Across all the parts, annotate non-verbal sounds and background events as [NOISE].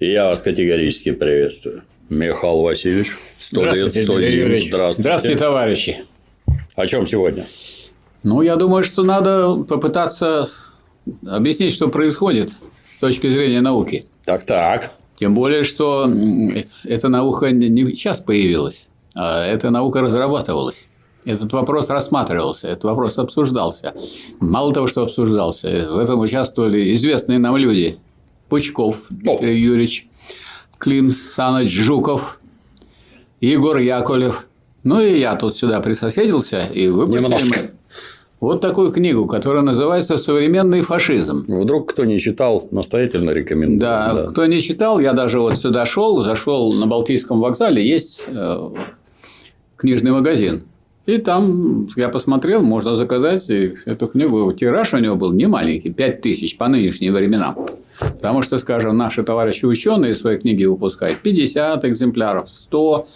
Я вас категорически приветствую. Михаил Васильевич, сто лет, сто зим. Здравствуйте. Здравствуйте, товарищи. О чем сегодня? Ну, я думаю, что надо попытаться объяснить, что происходит с точки зрения науки. Так-так. Тем более, что эта наука не сейчас появилась, а эта наука разрабатывалась. Этот вопрос рассматривался, этот вопрос обсуждался. Мало того, что обсуждался, в этом участвовали известные нам люди. Пучков Дмитрий Юрьевич, Клим Саныч Жуков, Егор Яковлев. Ну и я тут сюда присоседился и выпустили Немножко. вот такую книгу, которая называется «Современный фашизм». Вдруг кто не читал, настоятельно рекомендую. Да, да, кто не читал, я даже вот сюда шел, зашел на Балтийском вокзале, есть э, книжный магазин. И там я посмотрел, можно заказать эту книгу. Тираж у него был не маленький, 5 тысяч по нынешним временам. Потому что, скажем, наши товарищи ученые свои книги выпускают 50 экземпляров, 100.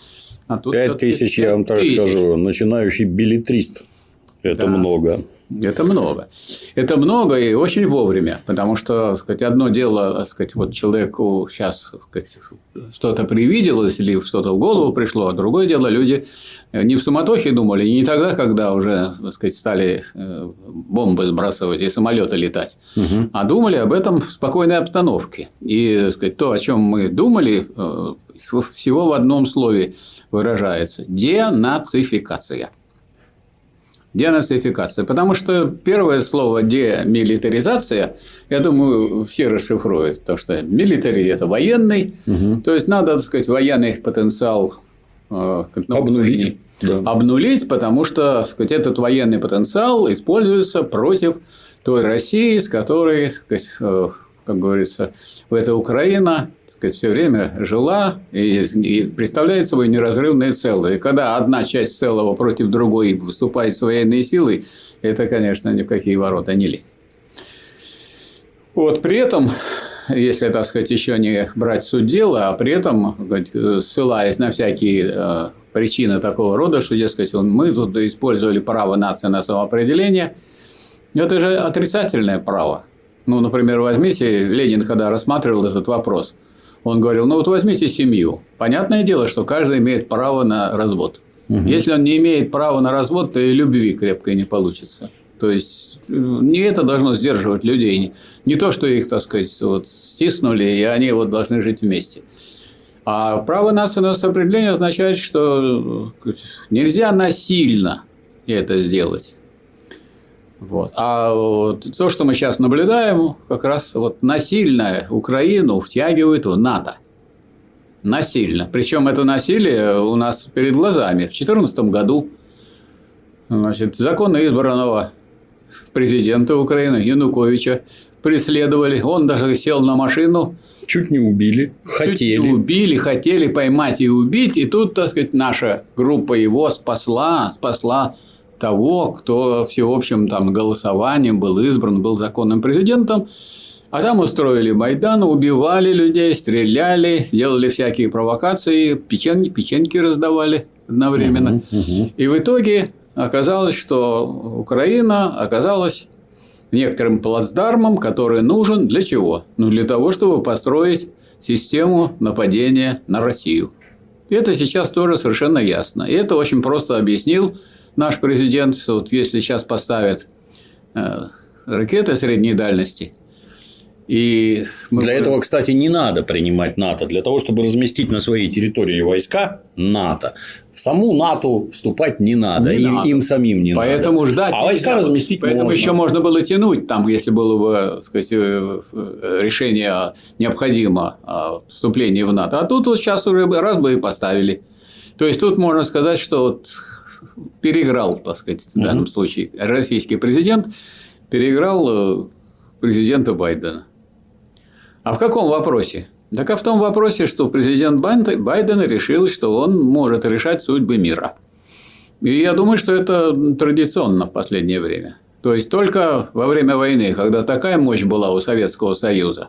А тут 5 тысяч, я вам так скажу, начинающий билетрист. Это да. много. Это много. Это много и очень вовремя, потому что, сказать, одно дело, сказать, вот человеку сейчас сказать, что-то привиделось или что-то в голову пришло, а другое дело люди не в суматохе думали, не тогда, когда уже сказать, стали э, бомбы сбрасывать и самолеты летать, угу. а думали об этом в спокойной обстановке. И сказать, то, о чем мы думали, э, всего в одном слове выражается – денацификация. Денацификация. Потому что первое слово демилитаризация, я думаю, все расшифруют. То, что милитари это военный, угу. то есть надо, так сказать, военный потенциал э, обнулить. Да. Обнулить, потому что сказать, этот военный потенциал используется против той России, с которой, сказать, э, как говорится, в эта Украина сказать, все время жила и, и представляет собой неразрывное целое. И когда одна часть целого против другой выступает с военной силой, это, конечно, ни в какие ворота не лезет. Вот при этом, если, так сказать, еще не брать суть дела, а при этом, ссылаясь на всякие э, причины такого рода, что, дескать, мы тут использовали право нации на самоопределение, это же отрицательное право. Ну, например, возьмите, Ленин, когда рассматривал этот вопрос, он говорил, ну вот возьмите семью. Понятное дело, что каждый имеет право на развод. Угу. Если он не имеет права на развод, то и любви крепкой не получится. То есть не это должно сдерживать людей, не то, что их, так сказать, вот, стиснули, и они вот должны жить вместе. А право на самоопределение означает, что нельзя насильно это сделать. Вот. А вот то, что мы сейчас наблюдаем, как раз вот насильно Украину втягивают в НАТО. Насильно. Причем это насилие у нас перед глазами. В 2014 году значит, законно избранного президента Украины Януковича преследовали. Он даже сел на машину. Чуть не убили. Хотели. Чуть не убили, хотели поймать и убить. И тут, так сказать, наша группа его спасла, спасла того, кто всеобщим там голосованием был избран, был законным президентом. А там устроили Майдан, убивали людей, стреляли, делали всякие провокации, печеньки, печеньки раздавали одновременно. Угу, угу. И в итоге оказалось, что Украина оказалась некоторым плацдармом, который нужен для чего? Ну, для того, чтобы построить систему нападения на Россию. Это сейчас тоже совершенно ясно. И это очень просто объяснил наш президент, вот если сейчас поставят э, ракеты средней дальности, и мы... Для этого, кстати, не надо принимать НАТО. Для того, чтобы разместить на своей территории войска НАТО, в саму НАТО вступать не надо. Не им, надо. им самим не Поэтому надо. ждать. А войска разместить Поэтому можно. еще можно было тянуть, там, если было бы сказать, э, решение необходимо о вступлении в НАТО. А тут вот сейчас уже раз бы и поставили. То есть тут можно сказать, что вот переиграл, так сказать, в данном случае российский президент переиграл э, президента Байдена. А в каком вопросе? Так а в том вопросе, что президент Байден решил, что он может решать судьбы мира. И я думаю, что это традиционно в последнее время. То есть только во время войны, когда такая мощь была у Советского Союза,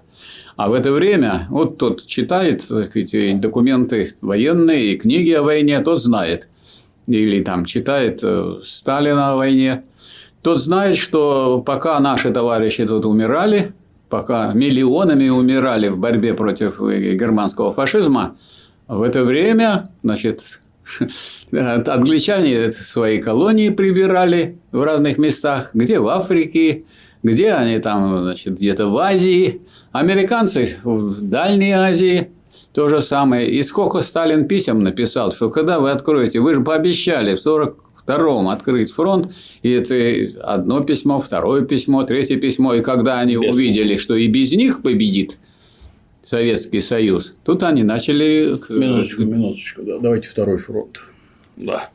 а в это время, вот тот читает эти документы военные и книги о войне, тот знает, или там читает э, Сталина о войне, тот знает, что пока наши товарищи тут умирали, пока миллионами умирали в борьбе против германского фашизма, в это время, значит, [LAUGHS] англичане свои колонии прибирали в разных местах, где в Африке, где они там, значит, где-то в Азии, американцы в Дальней Азии, то же самое. И сколько Сталин писем написал, что когда вы откроете, вы же пообещали в 40 втором открыть фронт, и это одно письмо, второе письмо, третье письмо, и когда они без увидели, что и без них победит Советский Союз, тут они начали... Минуточку, минуточку, да, давайте второй фронт. Да.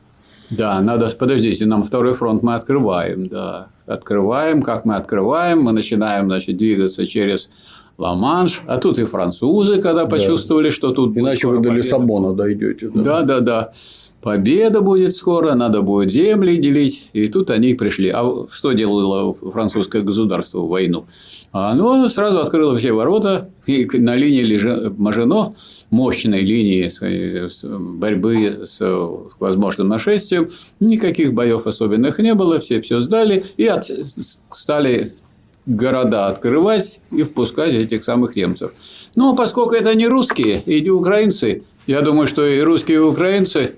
Да, надо, подождите, нам второй фронт мы открываем, да, открываем, как мы открываем, мы начинаем, значит, двигаться через Ла-Манш, а тут и французы, когда почувствовали, да. что тут... Иначе вы до Лиссабона дойдете. Да, да, да. да победа будет скоро, надо будет земли делить. И тут они пришли. А что делало французское государство в войну? Оно сразу открыло все ворота, и на линии Мажино, мощной линии борьбы с возможным нашествием, никаких боев особенных не было, все все сдали и от... стали города открывать и впускать этих самых немцев. Но поскольку это не русские и не украинцы, я думаю, что и русские, и украинцы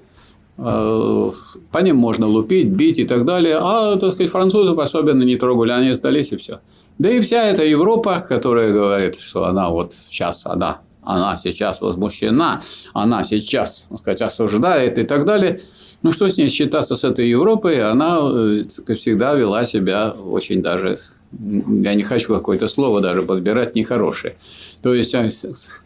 Э, по ним можно лупить, бить и так далее. А, так сказать, французов особенно не трогали, они сдались и все. Да и вся эта Европа, которая говорит, что она вот сейчас, она, она сейчас возмущена, она сейчас, так сказать, осуждает и так далее. Ну, что с ней считаться с этой Европой? Она э, всегда вела себя очень даже, я не хочу какое-то слово даже подбирать, нехорошее. То есть, а,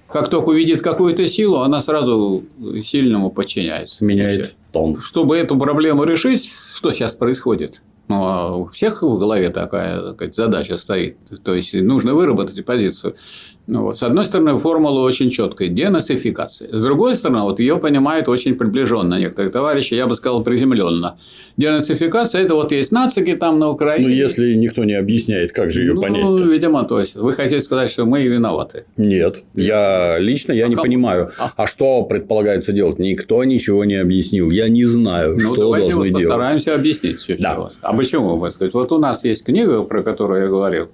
как только увидит какую-то силу, она сразу сильному подчиняется. Меняет тон. Чтобы эту проблему решить, что сейчас происходит? Ну, а у всех в голове такая сказать, задача стоит. То есть, нужно выработать позицию. Ну, вот. С одной стороны, формула очень четкая – денацификация. С другой стороны, вот ее понимают очень приближенно некоторые товарищи, я бы сказал, приземленно. Денацификация – это вот есть нацики там на Украине. Ну, если никто не объясняет, как же ее ну, понять? Ну, видимо, то есть, вы хотите сказать, что мы виноваты? Нет, я лично я а не кому? понимаю. А? а что предполагается делать? Никто ничего не объяснил. Я не знаю, ну, что должны вот делать. постараемся объяснить все. Да. А почему? Вы сказать? Вот у нас есть книга, про которую я говорил.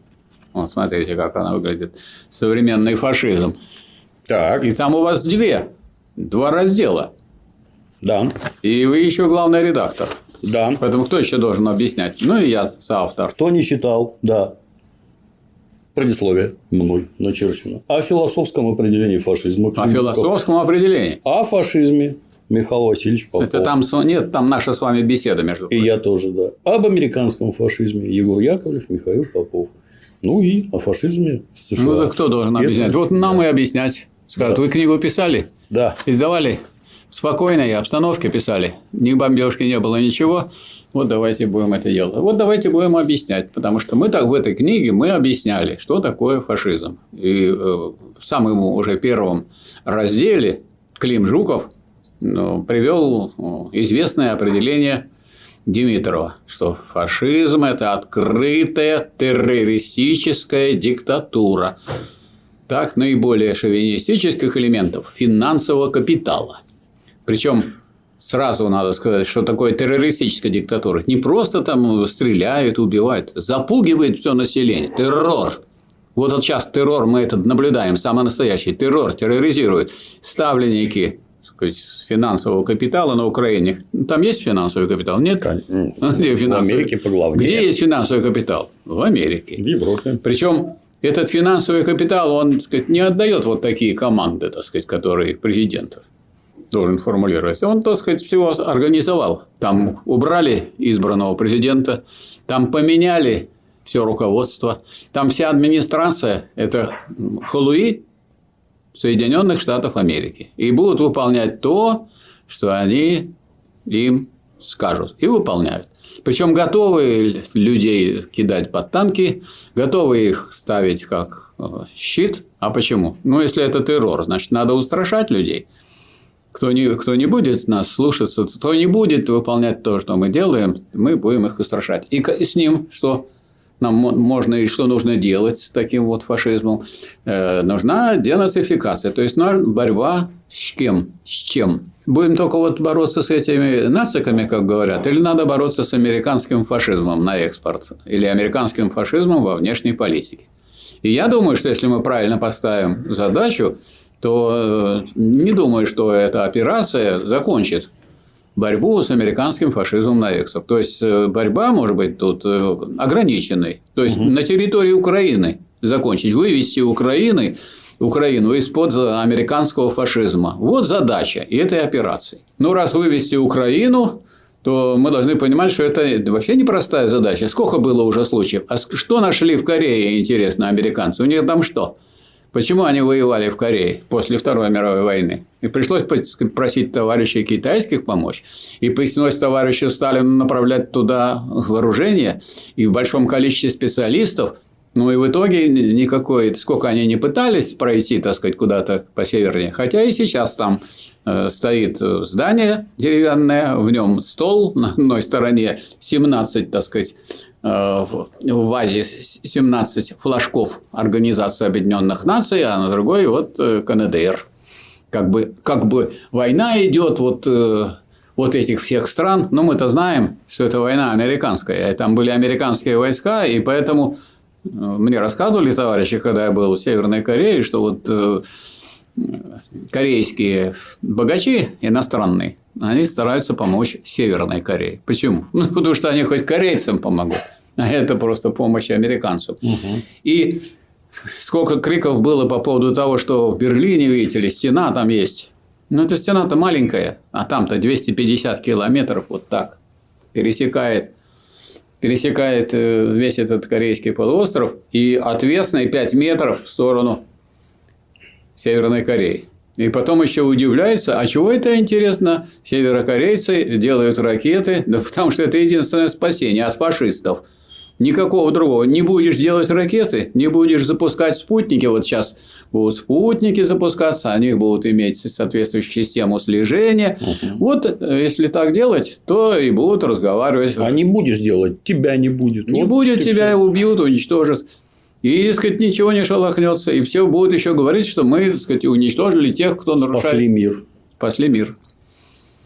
Вот смотрите, как она выглядит. Современный фашизм. Так. И там у вас две, два раздела. Да. И вы еще главный редактор. Да. Поэтому кто еще должен объяснять? Ну и я соавтор. Кто не читал, да. Предисловие мной начерчено. О философском определении фашизма. О философском определении. О фашизме. Михаил Васильевич Попов. Это там нет, там наша с вами беседа между прочим. И я тоже, да. Об американском фашизме. Егор Яковлев, Михаил Попов. Ну и о фашизме в США. Ну, так кто должен объяснять? Это... Вот нам да. и объяснять. Скажут, да. вы книгу писали? Да. Издавали в спокойной обстановке писали. Ни бомбежки не было, ничего. Вот давайте будем это делать. Вот давайте будем объяснять. Потому что мы так в этой книге мы объясняли, что такое фашизм. И э, в самом уже первом разделе Клим Жуков ну, привел э, известное определение Димитрова, что фашизм – это открытая террористическая диктатура. Так, наиболее шовинистических элементов финансового капитала. Причем сразу надо сказать, что такое террористическая диктатура. Не просто там стреляют, убивают, запугивает все население. Террор. Вот, вот сейчас террор мы этот наблюдаем, самый настоящий террор терроризирует. Ставленники сказать, финансового капитала на Украине. Там есть финансовый капитал? Нет? Где финансовый? В Америке поглавнее. Где есть финансовый капитал? В Америке. В Европе. Причем этот финансовый капитал, он так сказать, не отдает вот такие команды, так сказать, которые президентов должен формулировать. Он, так сказать, всего организовал. Там убрали избранного президента, там поменяли все руководство, там вся администрация – это халуи, Соединенных Штатов Америки и будут выполнять то, что они им скажут. И выполняют. Причем готовы людей кидать под танки, готовы их ставить как э, щит. А почему? Ну, если это террор, значит, надо устрашать людей. Кто не, кто не будет нас слушаться, кто не будет выполнять то, что мы делаем, мы будем их устрашать. И с ним что? Нам можно и что нужно делать с таким вот фашизмом, э, нужна денацификация, то есть борьба с кем, с чем. Будем только вот бороться с этими нациками, как говорят, или надо бороться с американским фашизмом на экспорт, или американским фашизмом во внешней политике. И я думаю, что если мы правильно поставим задачу, то э, не думаю, что эта операция закончит борьбу с американским фашизмом на эксов. То есть э, борьба может быть тут э, ограниченной. То есть угу. на территории Украины закончить, вывести Украины, Украину из-под американского фашизма. Вот задача этой операции. Ну, раз вывести Украину, то мы должны понимать, что это вообще непростая задача. Сколько было уже случаев? А что нашли в Корее, интересно, американцы? У них там что? Почему они воевали в Корее после Второй мировой войны? И пришлось просить товарищей китайских помочь. И пришлось товарищу Сталину направлять туда вооружение и в большом количестве специалистов. Ну и в итоге никакой, сколько они не пытались пройти, так сказать, куда-то по севернее. Хотя и сейчас там э, стоит здание деревянное, в нем стол на одной стороне, 17, так сказать, Э, в вазе 17 флажков Организации Объединенных Наций, а на другой вот э, КНДР. Как бы, как бы война идет вот, э, вот этих всех стран, но мы-то знаем, что это война американская, там были американские войска, и поэтому мне рассказывали товарищи, когда я был в Северной Корее, что вот корейские богачи иностранные, они стараются помочь Северной Корее. Почему? [LAUGHS] Ну, потому что они хоть корейцам помогут, а это просто помощь американцам. Угу. И сколько криков было по поводу того, что в Берлине, видите ли, стена там есть. Ну, эта стена-то маленькая, а там-то 250 километров вот так пересекает пересекает э, весь этот корейский полуостров и отвесный 5 метров в сторону Северной Кореи. И потом еще удивляются, а чего это интересно, северокорейцы делают ракеты, да потому что это единственное спасение от фашистов. Никакого другого. Не будешь делать ракеты, не будешь запускать спутники. Вот сейчас будут спутники запускаться, они будут иметь соответствующую систему слежения. Угу. Вот э, если так делать, то и будут разговаривать. А не будешь делать, тебя не будет. Не вот будет, тебя все. убьют, уничтожат. И, так сказать, ничего не шелохнется. И все будут еще говорить, что мы, так сказать, уничтожили тех, кто нарушает. Спасли мир. Спасли мир.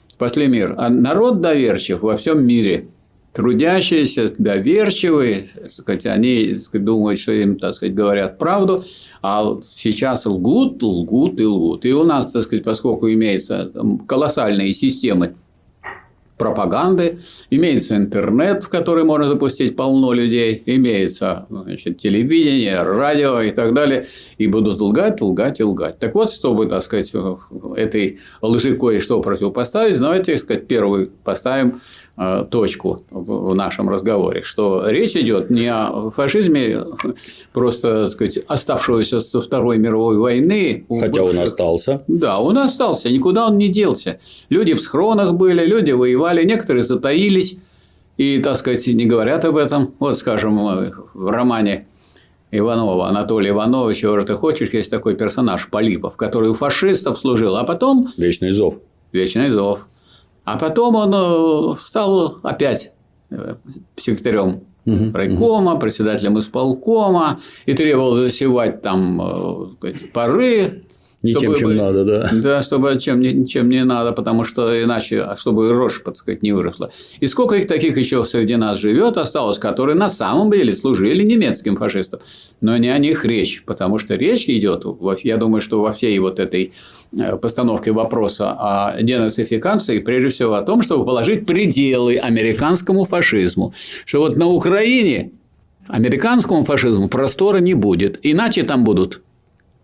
Спасли мир. А народ доверчив во всем мире. Трудящиеся, доверчивые, так сказать, они так сказать, думают, что им так сказать, говорят правду, а сейчас лгут, лгут и лгут. И у нас, так сказать, поскольку имеются колоссальные системы пропаганды, имеется интернет, в который можно запустить полно людей, имеется значит, телевидение, радио и так далее, и будут лгать, лгать и лгать. Так вот, чтобы, так сказать, этой лжи кое-что противопоставить, давайте, так сказать, первый поставим точку в нашем разговоре, что речь идет не о фашизме, просто так сказать, оставшегося со Второй мировой войны. Хотя он остался. Да, он остался, никуда он не делся. Люди в схронах были, люди воевали, некоторые затаились и, так сказать, не говорят об этом. Вот, скажем, в романе Иванова, Анатолия Иванова, чего же ты хочешь, есть такой персонаж Полипов, который у фашистов служил, а потом… Вечный зов. Вечный зов. А потом он э, стал опять э, секретарем угу, райкома, угу. председателем исполкома и требовал засевать там э, сказать, поры не тем, чем надо, да. Да, чтобы чем, чем не надо, потому что иначе, чтобы рожь, так сказать, не выросла. И сколько их таких еще среди нас живет, осталось, которые на самом деле служили немецким фашистам. Но не о них речь, потому что речь идет, я думаю, что во всей вот этой э, постановке вопроса о денацификации, прежде всего о том, чтобы положить пределы американскому фашизму. Что вот на Украине американскому фашизму простора не будет, иначе там будут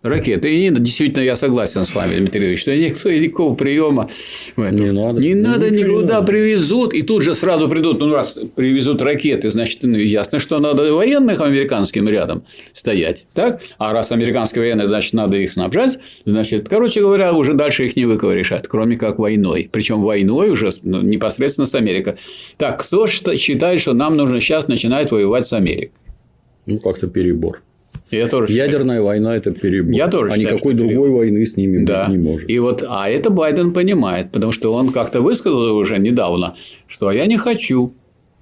ракеты. И действительно, я согласен с вами, Дмитрий Ильич, что никто никакого приема не надо, не надо ну, никуда привезут, и тут же сразу придут. Ну, раз привезут ракеты, значит, ну, ясно, что надо военных американским рядом стоять. Так? А раз американские военные, значит, надо их снабжать. Значит, короче говоря, уже дальше их не выковырешат, кроме как войной. Причем войной уже ну, непосредственно с Америкой. Так, кто считает, что нам нужно сейчас начинать воевать с Америкой? Ну, как-то перебор. Я тоже Ядерная считаю. война – это перебор. Я тоже а считаю, никакой другой перебор. войны с ними да. быть не может. И вот, а это Байден понимает, потому что он как-то высказал уже недавно, что я не хочу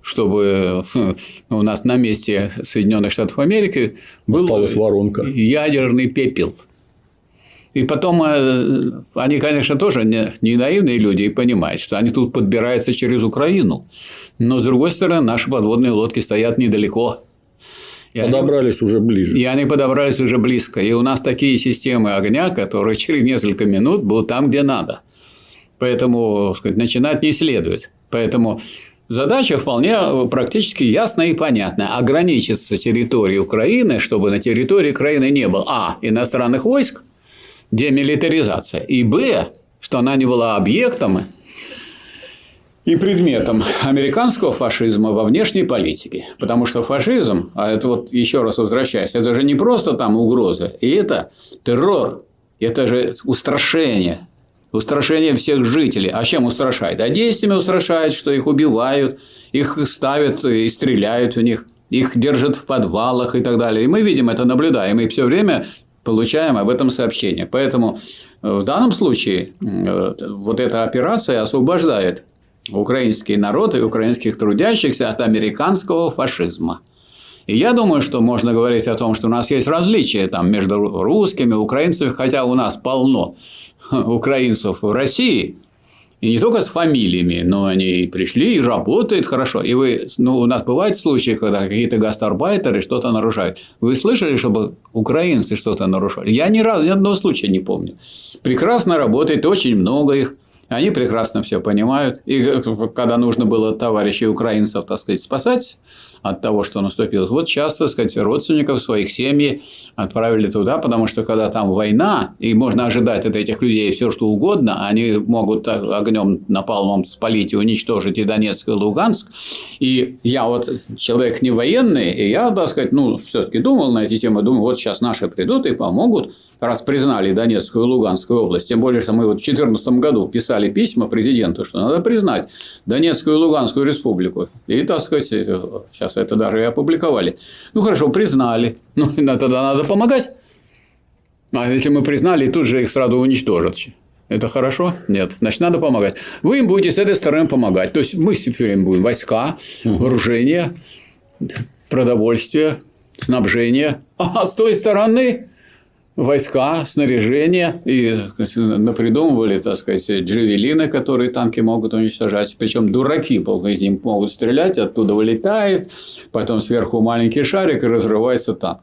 чтобы [LAUGHS] у нас на месте Соединенных Штатов Америки был воронка. ядерный пепел. И потом э, они, конечно, тоже не наивные люди и понимают, что они тут подбираются через Украину. Но, с другой стороны, наши подводные лодки стоят недалеко И подобрались они, уже ближе. И они подобрались уже близко. И у нас такие системы огня, которые через несколько минут будут там, где надо. Поэтому сказать, начинать не следует. Поэтому задача вполне практически ясная и понятная. Ограничиться территорией Украины, чтобы на территории Украины не было а. иностранных войск, демилитаризация, и б. что она не была объектом и предметом американского фашизма во внешней политике. Потому что фашизм, а это вот еще раз возвращаясь, это же не просто там угроза, и это террор, это же устрашение, устрашение всех жителей. А чем устрашает? А действиями устрашает, что их убивают, их ставят и стреляют в них, их держат в подвалах и так далее. И мы видим это, наблюдаем, и все время получаем об этом сообщение. Поэтому э, в данном случае э, вот эта операция освобождает украинский народ и украинских трудящихся от американского фашизма. И я думаю, что можно говорить о том, что у нас есть различия там, между русскими, украинцами, хотя у нас полно украинцев в России, и не только с фамилиями, но они пришли и работают хорошо. И вы, ну, у нас бывают случаи, когда какие-то гастарбайтеры что-то нарушают. Вы слышали, чтобы украинцы что-то нарушали? Я ни разу, ни одного случая не помню. Прекрасно работает, очень много их. Они прекрасно все понимают. И когда нужно было товарищей украинцев, так сказать, спасать от того, что наступило, вот часто, так сказать, родственников своих семьи отправили туда, потому что когда там война, и можно ожидать от этих людей все, что угодно, они могут огнем напалмом спалить и уничтожить и Донецк, и Луганск. И я вот человек не военный, и я, так сказать, ну, все-таки думал на эти темы, думаю, вот сейчас наши придут и помогут раз признали Донецкую и Луганскую область, тем более, что мы вот в 2014 году писали письма президенту, что надо признать Донецкую и Луганскую республику. И, так сказать, сейчас это даже и опубликовали. Ну, хорошо, признали. [LAUGHS] Ну, тогда надо помогать. А если мы признали, тут же их сразу уничтожат. Это хорошо? Нет. Значит, надо помогать. Вы им будете с этой стороны помогать. То есть, мы все время будем войска, вооружение, продовольствие, снабжение. А с той стороны войска, снаряжение и напридумывали, так сказать, джевелины, которые танки могут уничтожать. Причем дураки из них могут стрелять, оттуда вылетает, потом сверху маленький шарик и разрывается танк.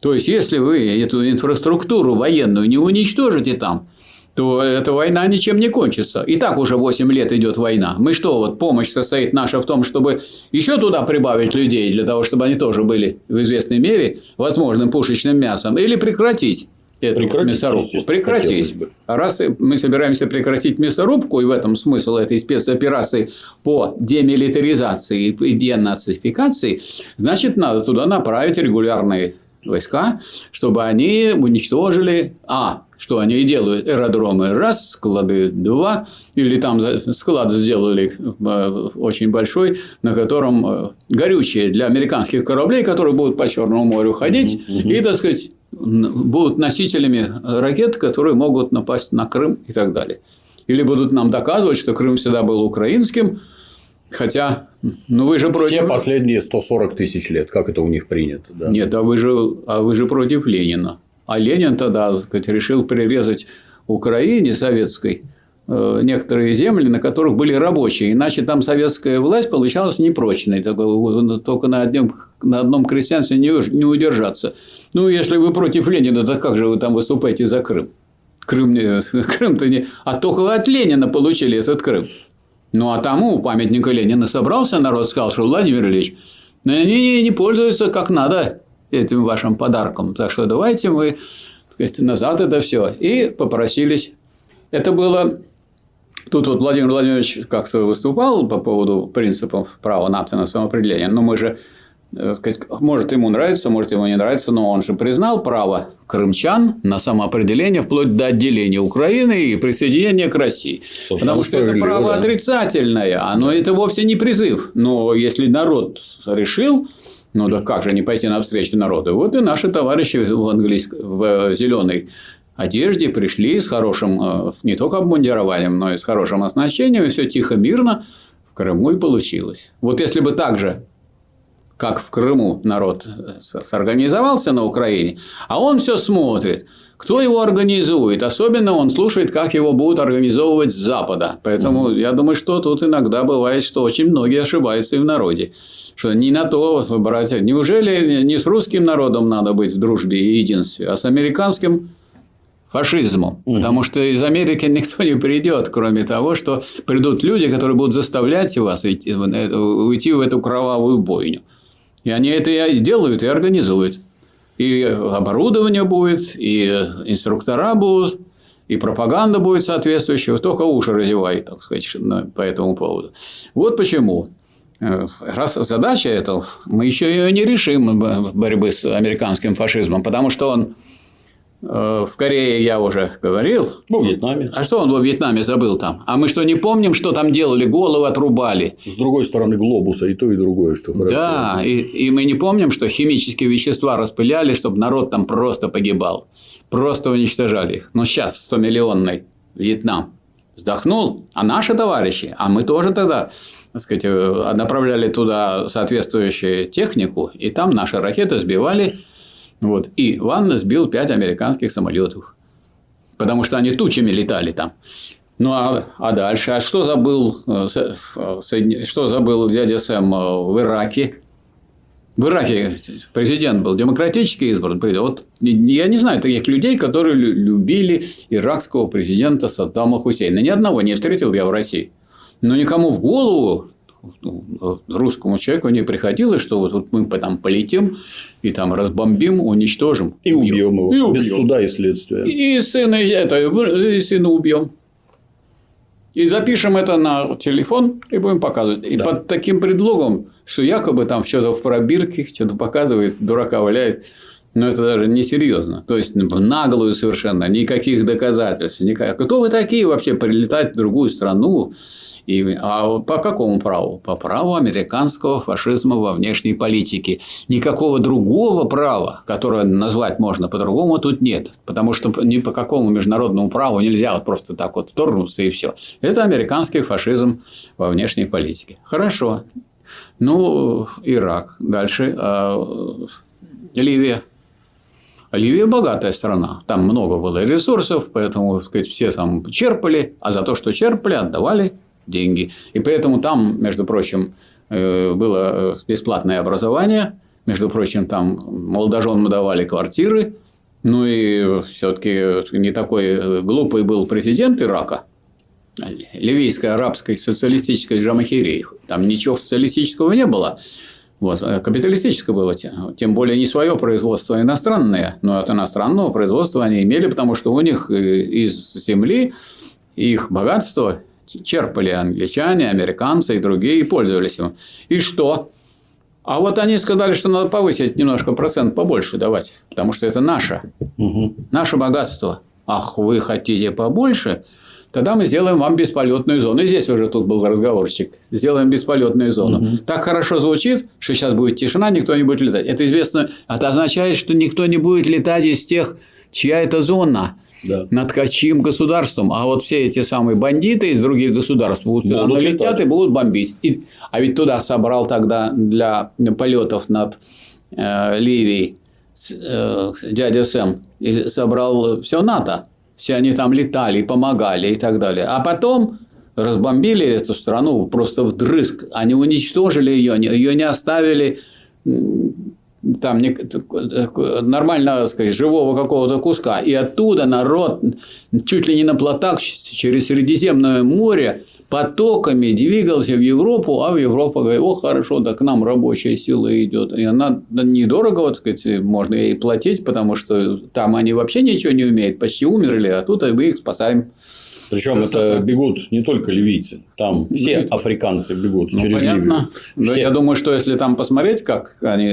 То есть, если вы эту инфраструктуру военную не уничтожите там, то эта война ничем не кончится. И так уже 8 лет идет война. Мы что, вот помощь состоит наша в том, чтобы еще туда прибавить людей, для того, чтобы они тоже были в известной мере возможным пушечным мясом, или прекратить эту прекратить, мясорубку. Прекратить. А раз мы собираемся прекратить мясорубку, и в этом смысл этой спецоперации по демилитаризации и денацификации, значит, надо туда направить регулярные войска, чтобы они уничтожили, а, что они и делают, аэродромы раз, склады два, или там склад сделали э, очень большой, на котором э, горючее для американских кораблей, которые будут по Черному морю ходить, и, так сказать, будут носителями ракет, которые могут напасть на Крым и так далее. Или будут нам доказывать, что Крым всегда был украинским, хотя, ну вы же против... Все последние 140 тысяч лет, как это у них принято. Да? Нет, а вы, же, а вы же против Ленина. А Ленин тогда сказать, решил прирезать Украине советской Э, некоторые земли, на которых были рабочие, иначе там советская власть получалась непрочной, только на одном, на одном крестьянстве не удержаться. Ну, если вы против Ленина, то как же вы там выступаете за Крым? Крым, [LAUGHS] Крым-то не... А только от Ленина получили этот Крым. Ну, а тому памятника Ленина собрался народ, сказал, что Владимир Ильич, они не пользуются как надо этим вашим подарком. Так что давайте мы сказать, назад это все. И попросились. Это было Тут вот Владимир Владимирович как-то выступал по поводу принципов права нации на самоопределение, но мы же сказать, может ему нравится, может ему не нравится, но он же признал право крымчан на самоопределение вплоть до отделения Украины и присоединения к России. Слушай, Потому что это право да. отрицательное, оно это вовсе не призыв. Но если народ решил, ну да как же не пойти навстречу народу? Вот и наши товарищи в, английском, в зеленой одежде пришли с хорошим э, не только обмундированием, но и с хорошим оснащением, и все тихо, мирно в Крыму и получилось. Вот если бы так же как в Крыму народ сорганизовался на Украине, а он все смотрит, кто его организует. Особенно он слушает, как его будут организовывать с Запада. Поэтому mm-hmm. я думаю, что тут иногда бывает, что очень многие ошибаются и в народе. Что не на то брать. Неужели не с русским народом надо быть в дружбе и единстве, а с американским фашизмом. Mm-hmm. Потому что из Америки [LAUGHS] никто не придет, кроме того, что придут люди, которые будут заставлять вас уйти, уйти в эту кровавую бойню. И они это и делают, и организуют. И оборудование будет, и инструктора будут, и пропаганда будет соответствующая. Только уши разевай, так сказать, по этому поводу. Вот почему. Э, раз задача эта, мы еще ее не решим борьбы с американским фашизмом, потому что он в Корее я уже говорил. Во Вьетнаме. А что он во Вьетнаме забыл там? А мы что, не помним, что там делали? Головы отрубали. С другой стороны глобуса и то, и другое, что Да, и, и мы не помним, что химические вещества распыляли, чтобы народ там просто погибал. Просто уничтожали их. Но сейчас 100-миллионный Вьетнам вздохнул, а наши товарищи, а мы тоже тогда так сказать, э, направляли туда соответствующую технику, и там наши ракеты сбивали вот. И Ванна сбил пять американских самолетов. Потому что они тучами летали там. Ну а, а дальше? А что забыл, э, что забыл дядя Сэм э, в Ираке? В Ираке президент был демократически избран. Вот я не знаю таких людей, которые любили иракского президента Саддама Хусейна. Ни одного не встретил я в России. Но никому в голову ну, русскому человеку не приходилось, что вот, вот мы там полетим и там разбомбим, уничтожим. И убьем его. И убьем. Без суда и следствия. И сына, это, и сына убьем. И запишем это на телефон и будем показывать. И да. под таким предлогом, что якобы там что-то в пробирке, что-то показывает, дурака валяет. Но это даже не серьезно. То есть в наглую совершенно, никаких доказательств. Никак... Кто вы такие вообще прилетать в другую страну? И, а по какому праву? По праву американского фашизма во внешней политике. Никакого другого права, которое назвать можно по-другому, тут нет. Потому что ни по какому международному праву нельзя вот просто так вот вторгнуться и все. Это американский фашизм во внешней политике. Хорошо. Ну, Ирак. Дальше. А, Ливия. Ливия богатая страна, там много было ресурсов, поэтому сказать, все там черпали, а за то, что черпали, отдавали деньги. И поэтому там, между прочим, э, было э, бесплатное образование, между прочим, там молодоженам давали квартиры, ну и все-таки не такой э, глупый был президент Ирака, ливийской арабской социалистической Джамахирии. Там ничего социалистического не было. Вот, капиталистическое было, тем более не свое производство, а иностранное, но от иностранного производства они имели, потому что у них из земли их богатство черпали англичане, американцы и другие и пользовались им. И что? А вот они сказали, что надо повысить немножко процент побольше давать, потому что это наше, угу. наше богатство. Ах, вы хотите побольше? Тогда мы сделаем вам бесполетную зону. И здесь уже тут был разговорчик. Сделаем бесполетную зону. Угу. Так хорошо звучит, что сейчас будет тишина, никто не будет летать. Это известно, это означает, что никто не будет летать из тех, чья это зона да. над чьим государством. А вот все эти самые бандиты из других государств будут сюда будут налетят летать. и будут бомбить. И, а ведь туда собрал тогда для полетов над э, Ливией э, дядя Сэм и собрал все НАТО. Все они там летали, помогали и так далее. А потом разбомбили эту страну просто вдрызг. Они уничтожили ее, ее не оставили там нормально, так сказать, живого какого-то куска. И оттуда народ чуть ли не на плотах через Средиземное море потоками двигался в Европу, а в Европу говорит, о, хорошо, да к нам рабочая сила идет. И она недорого, вот сказать, можно ей платить, потому что там они вообще ничего не умеют, почти умерли, а тут мы их спасаем. Причем это бегут не только ливийцы, там ну, все африканцы бегут ну, через понятно. Ливию. Все. Я думаю, что если там посмотреть, как они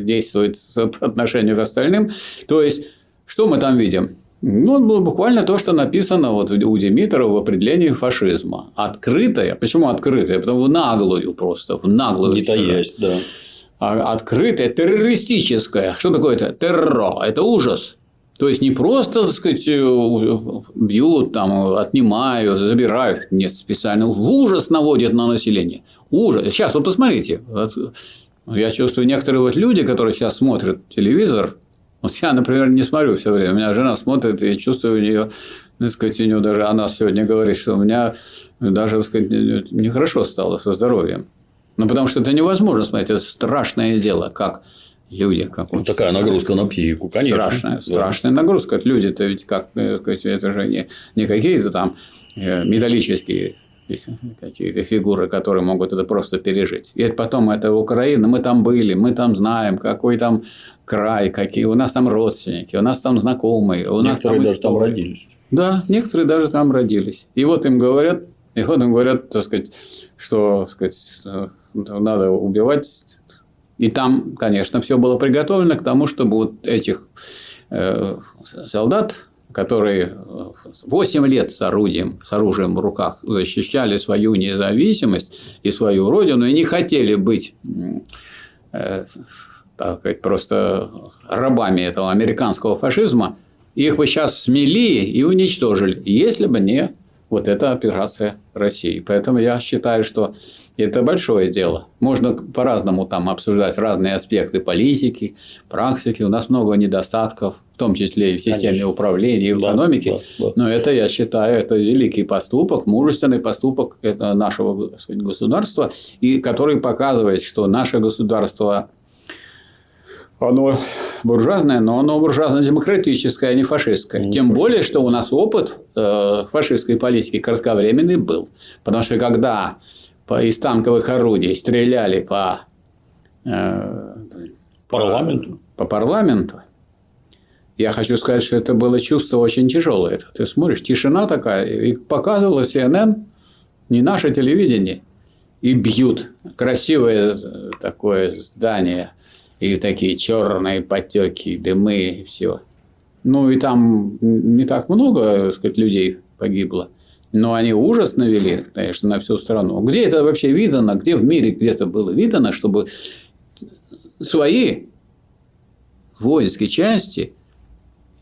действуют по отношению к остальным, то есть что мы там видим? Ну, буквально то, что написано вот у Димитрова в определении фашизма. Открытое. Почему открытое? Потому в наглую просто, в наглую. Не то есть, да. А открытое, террористическое. Что такое это? Террор. Это ужас. То есть не просто, так сказать, э, бьют, там, отнимают, забирают. Нет, специально ужас наводят на население. Ужас. Сейчас вот посмотрите. Вот, я чувствую, некоторые вот люди, которые сейчас смотрят телевизор, вот я, например, не смотрю все время. У меня жена смотрит, и чувствую у нее, так сказать, у нее даже она сегодня говорит, что у меня даже, так сказать, нехорошо стало со здоровьем. Ну, потому что это невозможно смотреть, это страшное дело, как люди. Как ну, такая нагрузка на психику, конечно. Страшная, да. страшная нагрузка. Люди-то ведь как, э, это же не, не какие-то там э, металлические какие-то фигуры, которые могут это просто пережить. И потом это Украина, мы там были, мы там знаем, какой там край, какие у нас там родственники, у нас там знакомые, у нас некоторые там даже там родились. Да, некоторые даже там родились. И вот им говорят, и вот им говорят, так сказать, что так сказать, надо убивать. И там, конечно, все было приготовлено к тому, чтобы вот этих э, солдат, которые 8 лет с орудием, с оружием в руках защищали свою независимость и свою родину, и не хотели быть э, так сказать, просто рабами этого американского фашизма, их бы сейчас смели и уничтожили, если бы не вот эта операция России. Поэтому я считаю, что это большое дело. Можно по-разному там обсуждать разные аспекты политики, практики. У нас много недостатков, в том числе и в системе Конечно. управления, и в да, экономике. Да, да. Но это, я считаю, это великий поступок, мужественный поступок нашего государства, и который показывает, что наше государство оно буржуазное, но оно буржуазно-демократическое, а не фашистское. Не Тем фашистское. более, что у нас опыт э, фашистской политики кратковременный был. Потому что когда по, из танковых орудий стреляли по, э, парламенту. По, по парламенту, я хочу сказать, что это было чувство очень тяжелое. Ты смотришь, тишина такая, и показывала CNN, не наше телевидение, и бьют. Красивое такое здание – и такие черные потеки, дымы и все. Ну и там не так много, так сказать, людей погибло. Но они ужас навели, конечно, на всю страну. Где это вообще видано? Где в мире где-то было видано, чтобы свои воинские части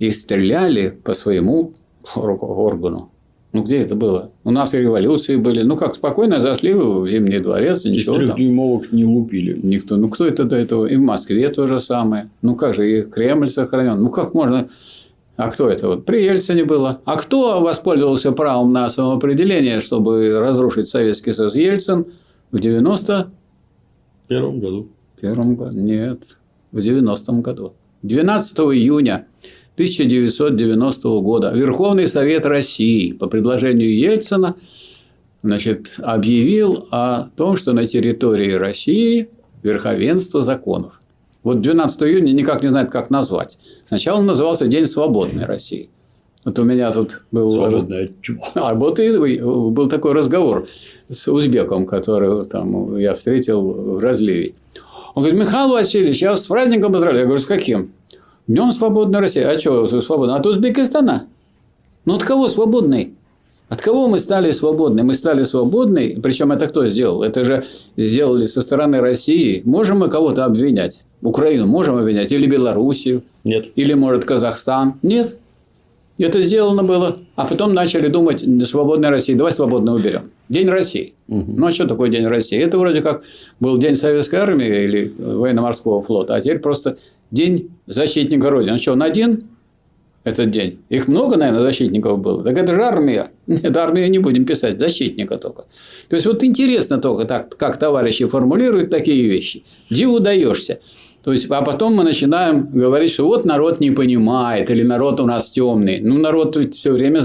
их стреляли по своему органу? Ну, где это было? У нас и революции были. Ну, как спокойно зашли в Зимний дворец. Ничего Из трехдюймовок не лупили. Никто. Ну, кто это до этого? И в Москве то же самое. Ну, как же, и Кремль сохранен. Ну, как можно... А кто это? Вот при Ельцине было. А кто воспользовался правом на самоопределение, чтобы разрушить Советский Союз? Ельцин в 90 первом году. Первом году. Нет. В 90-м году. 12 июня 1990 года Верховный Совет России по предложению Ельцина значит, объявил о том, что на территории России верховенство законов. Вот 12 июня никак не знает, как назвать. Сначала он назывался День свободной России. Вот у меня тут был... [LAUGHS] А вот и был такой разговор с узбеком, который там я встретил в разливе. Он говорит, Михаил Васильевич, я вас с праздником поздравляю. Я говорю, с каким? Днем свободной России. А что свободно? От Узбекистана. Ну, от кого свободный? От кого мы стали свободны? Мы стали свободны, причем это кто сделал? Это же сделали со стороны России. Можем мы кого-то обвинять? Украину можем обвинять? Или Белоруссию? Нет. Или, может, Казахстан? Нет. Это сделано было. А потом начали думать, свободная Россия, давай свободно уберем. День России. Угу. Ну, а что такое День России? Это вроде как был День Советской Армии или военно-морского флота, а теперь просто День защитника Родины. Что, он один этот день? Их много, наверное, защитников было. Так это же армия. [LAUGHS] Нет, армию не будем писать, защитника только. То есть, вот интересно только, так, как товарищи формулируют такие вещи. Диву даешься. То есть, а потом мы начинаем говорить, что вот народ не понимает, или народ у нас темный. Ну, народ ведь все время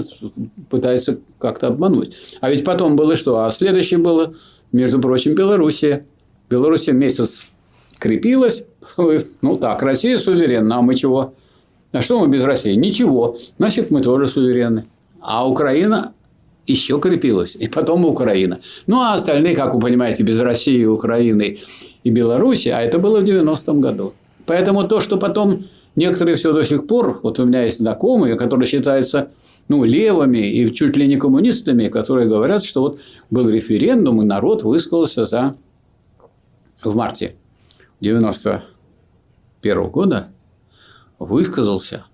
пытается как-то обмануть. А ведь потом было что? А следующее было, между прочим, Белоруссия. Белоруссия месяц крепилась, ну так, Россия суверенна, а мы чего? А что мы без России? Ничего. Значит, мы тоже суверенны. А Украина еще крепилась. И потом Украина. Ну, а остальные, как вы понимаете, без России, Украины и Беларуси, а это было в 90-м году. Поэтому то, что потом некоторые все до сих пор, вот у меня есть знакомые, которые считаются ну, левыми и чуть ли не коммунистами, которые говорят, что вот был референдум, и народ высказался за в марте 91 года высказался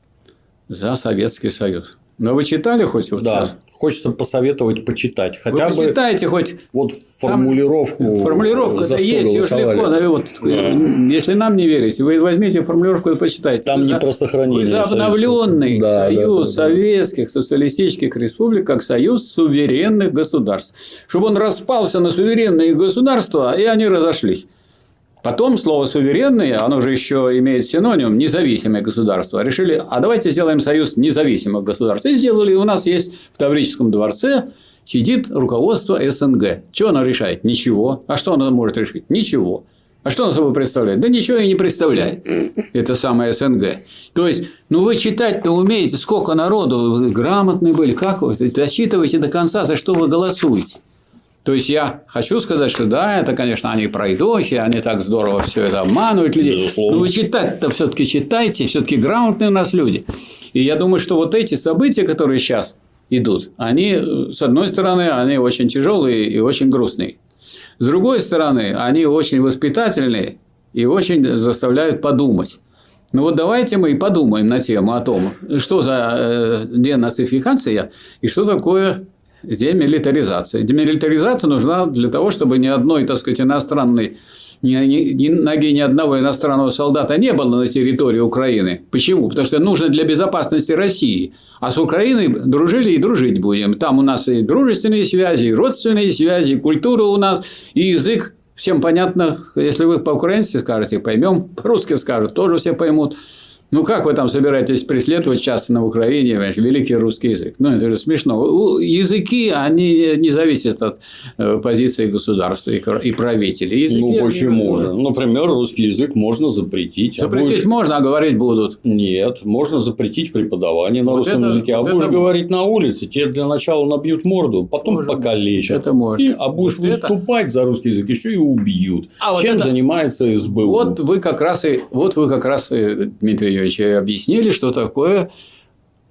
за Советский Союз. Но вы читали хоть вот да. сейчас? Хочется посоветовать почитать. Хотя вы бы почитайте хоть вот формулировку. Формулировка за что есть, ее легко. да, вот, Да. Если нам не верите, вы возьмите формулировку и почитайте. Там Вы не за- про сохранение вы за обновленный. Да, союз да, да. советских социалистических республик как союз суверенных государств. Чтобы он распался на суверенные государства, и они разошлись. Потом слово суверенные, оно же еще имеет синоним независимое государство. Решили, а давайте сделаем союз независимых государств. И сделали. И у нас есть в Таврическом дворце сидит руководство СНГ. Что оно решает? Ничего. А что оно может решить? Ничего. А что оно собой представляет? Да ничего и не представляет. Это самое СНГ. То есть, ну вы читать-то умеете, сколько народу, вы грамотные были, как вы дочитываете до конца, за что вы голосуете. То есть я хочу сказать, что да, это, конечно, они пройдохи, они так здорово все это обманывают людей. Безусловно. Но вы читать-то все-таки читайте, все-таки грамотные у нас люди. И я думаю, что вот эти события, которые сейчас идут, они, с одной стороны, они очень тяжелые и очень грустные. С другой стороны, они очень воспитательные и очень заставляют подумать. Ну вот давайте мы и подумаем на тему о том, что за э, денацификация и что такое демилитаризация. Демилитаризация нужна для того, чтобы ни одной, так сказать, иностранной ни, ни- ноги ни одного иностранного солдата не было на территории Украины. Почему? Потому что нужно для безопасности России. А с Украиной дружили и дружить будем. Там у нас и дружественные связи, и родственные связи, и культура у нас, и язык. Всем понятно, если вы по-украински скажете, поймем, по-русски скажут, тоже все поймут. Ну, как вы там собираетесь преследовать часто на Украине понимаешь, великий русский язык? Ну, это же смешно. Языки, они не зависят от э, позиции государства и правителей. Языки, Ну они- почему же? Например, русский язык можно запретить. а Запретить будешь- можно, а говорить будут. Нет, можно запретить преподавание на Вот русском это- языке. А вот будешь это- говорить на улице, тебе для начала набьют морду, потом быть. покалечат. Это можно. И- а будешь Вот это- выступать за русский язык, еще и убьют. А вот Чем это- занимается СБУ? Вот вы как раз и вот вы как раз, и, Дмитрий Юрьевич, и объяснили, что такое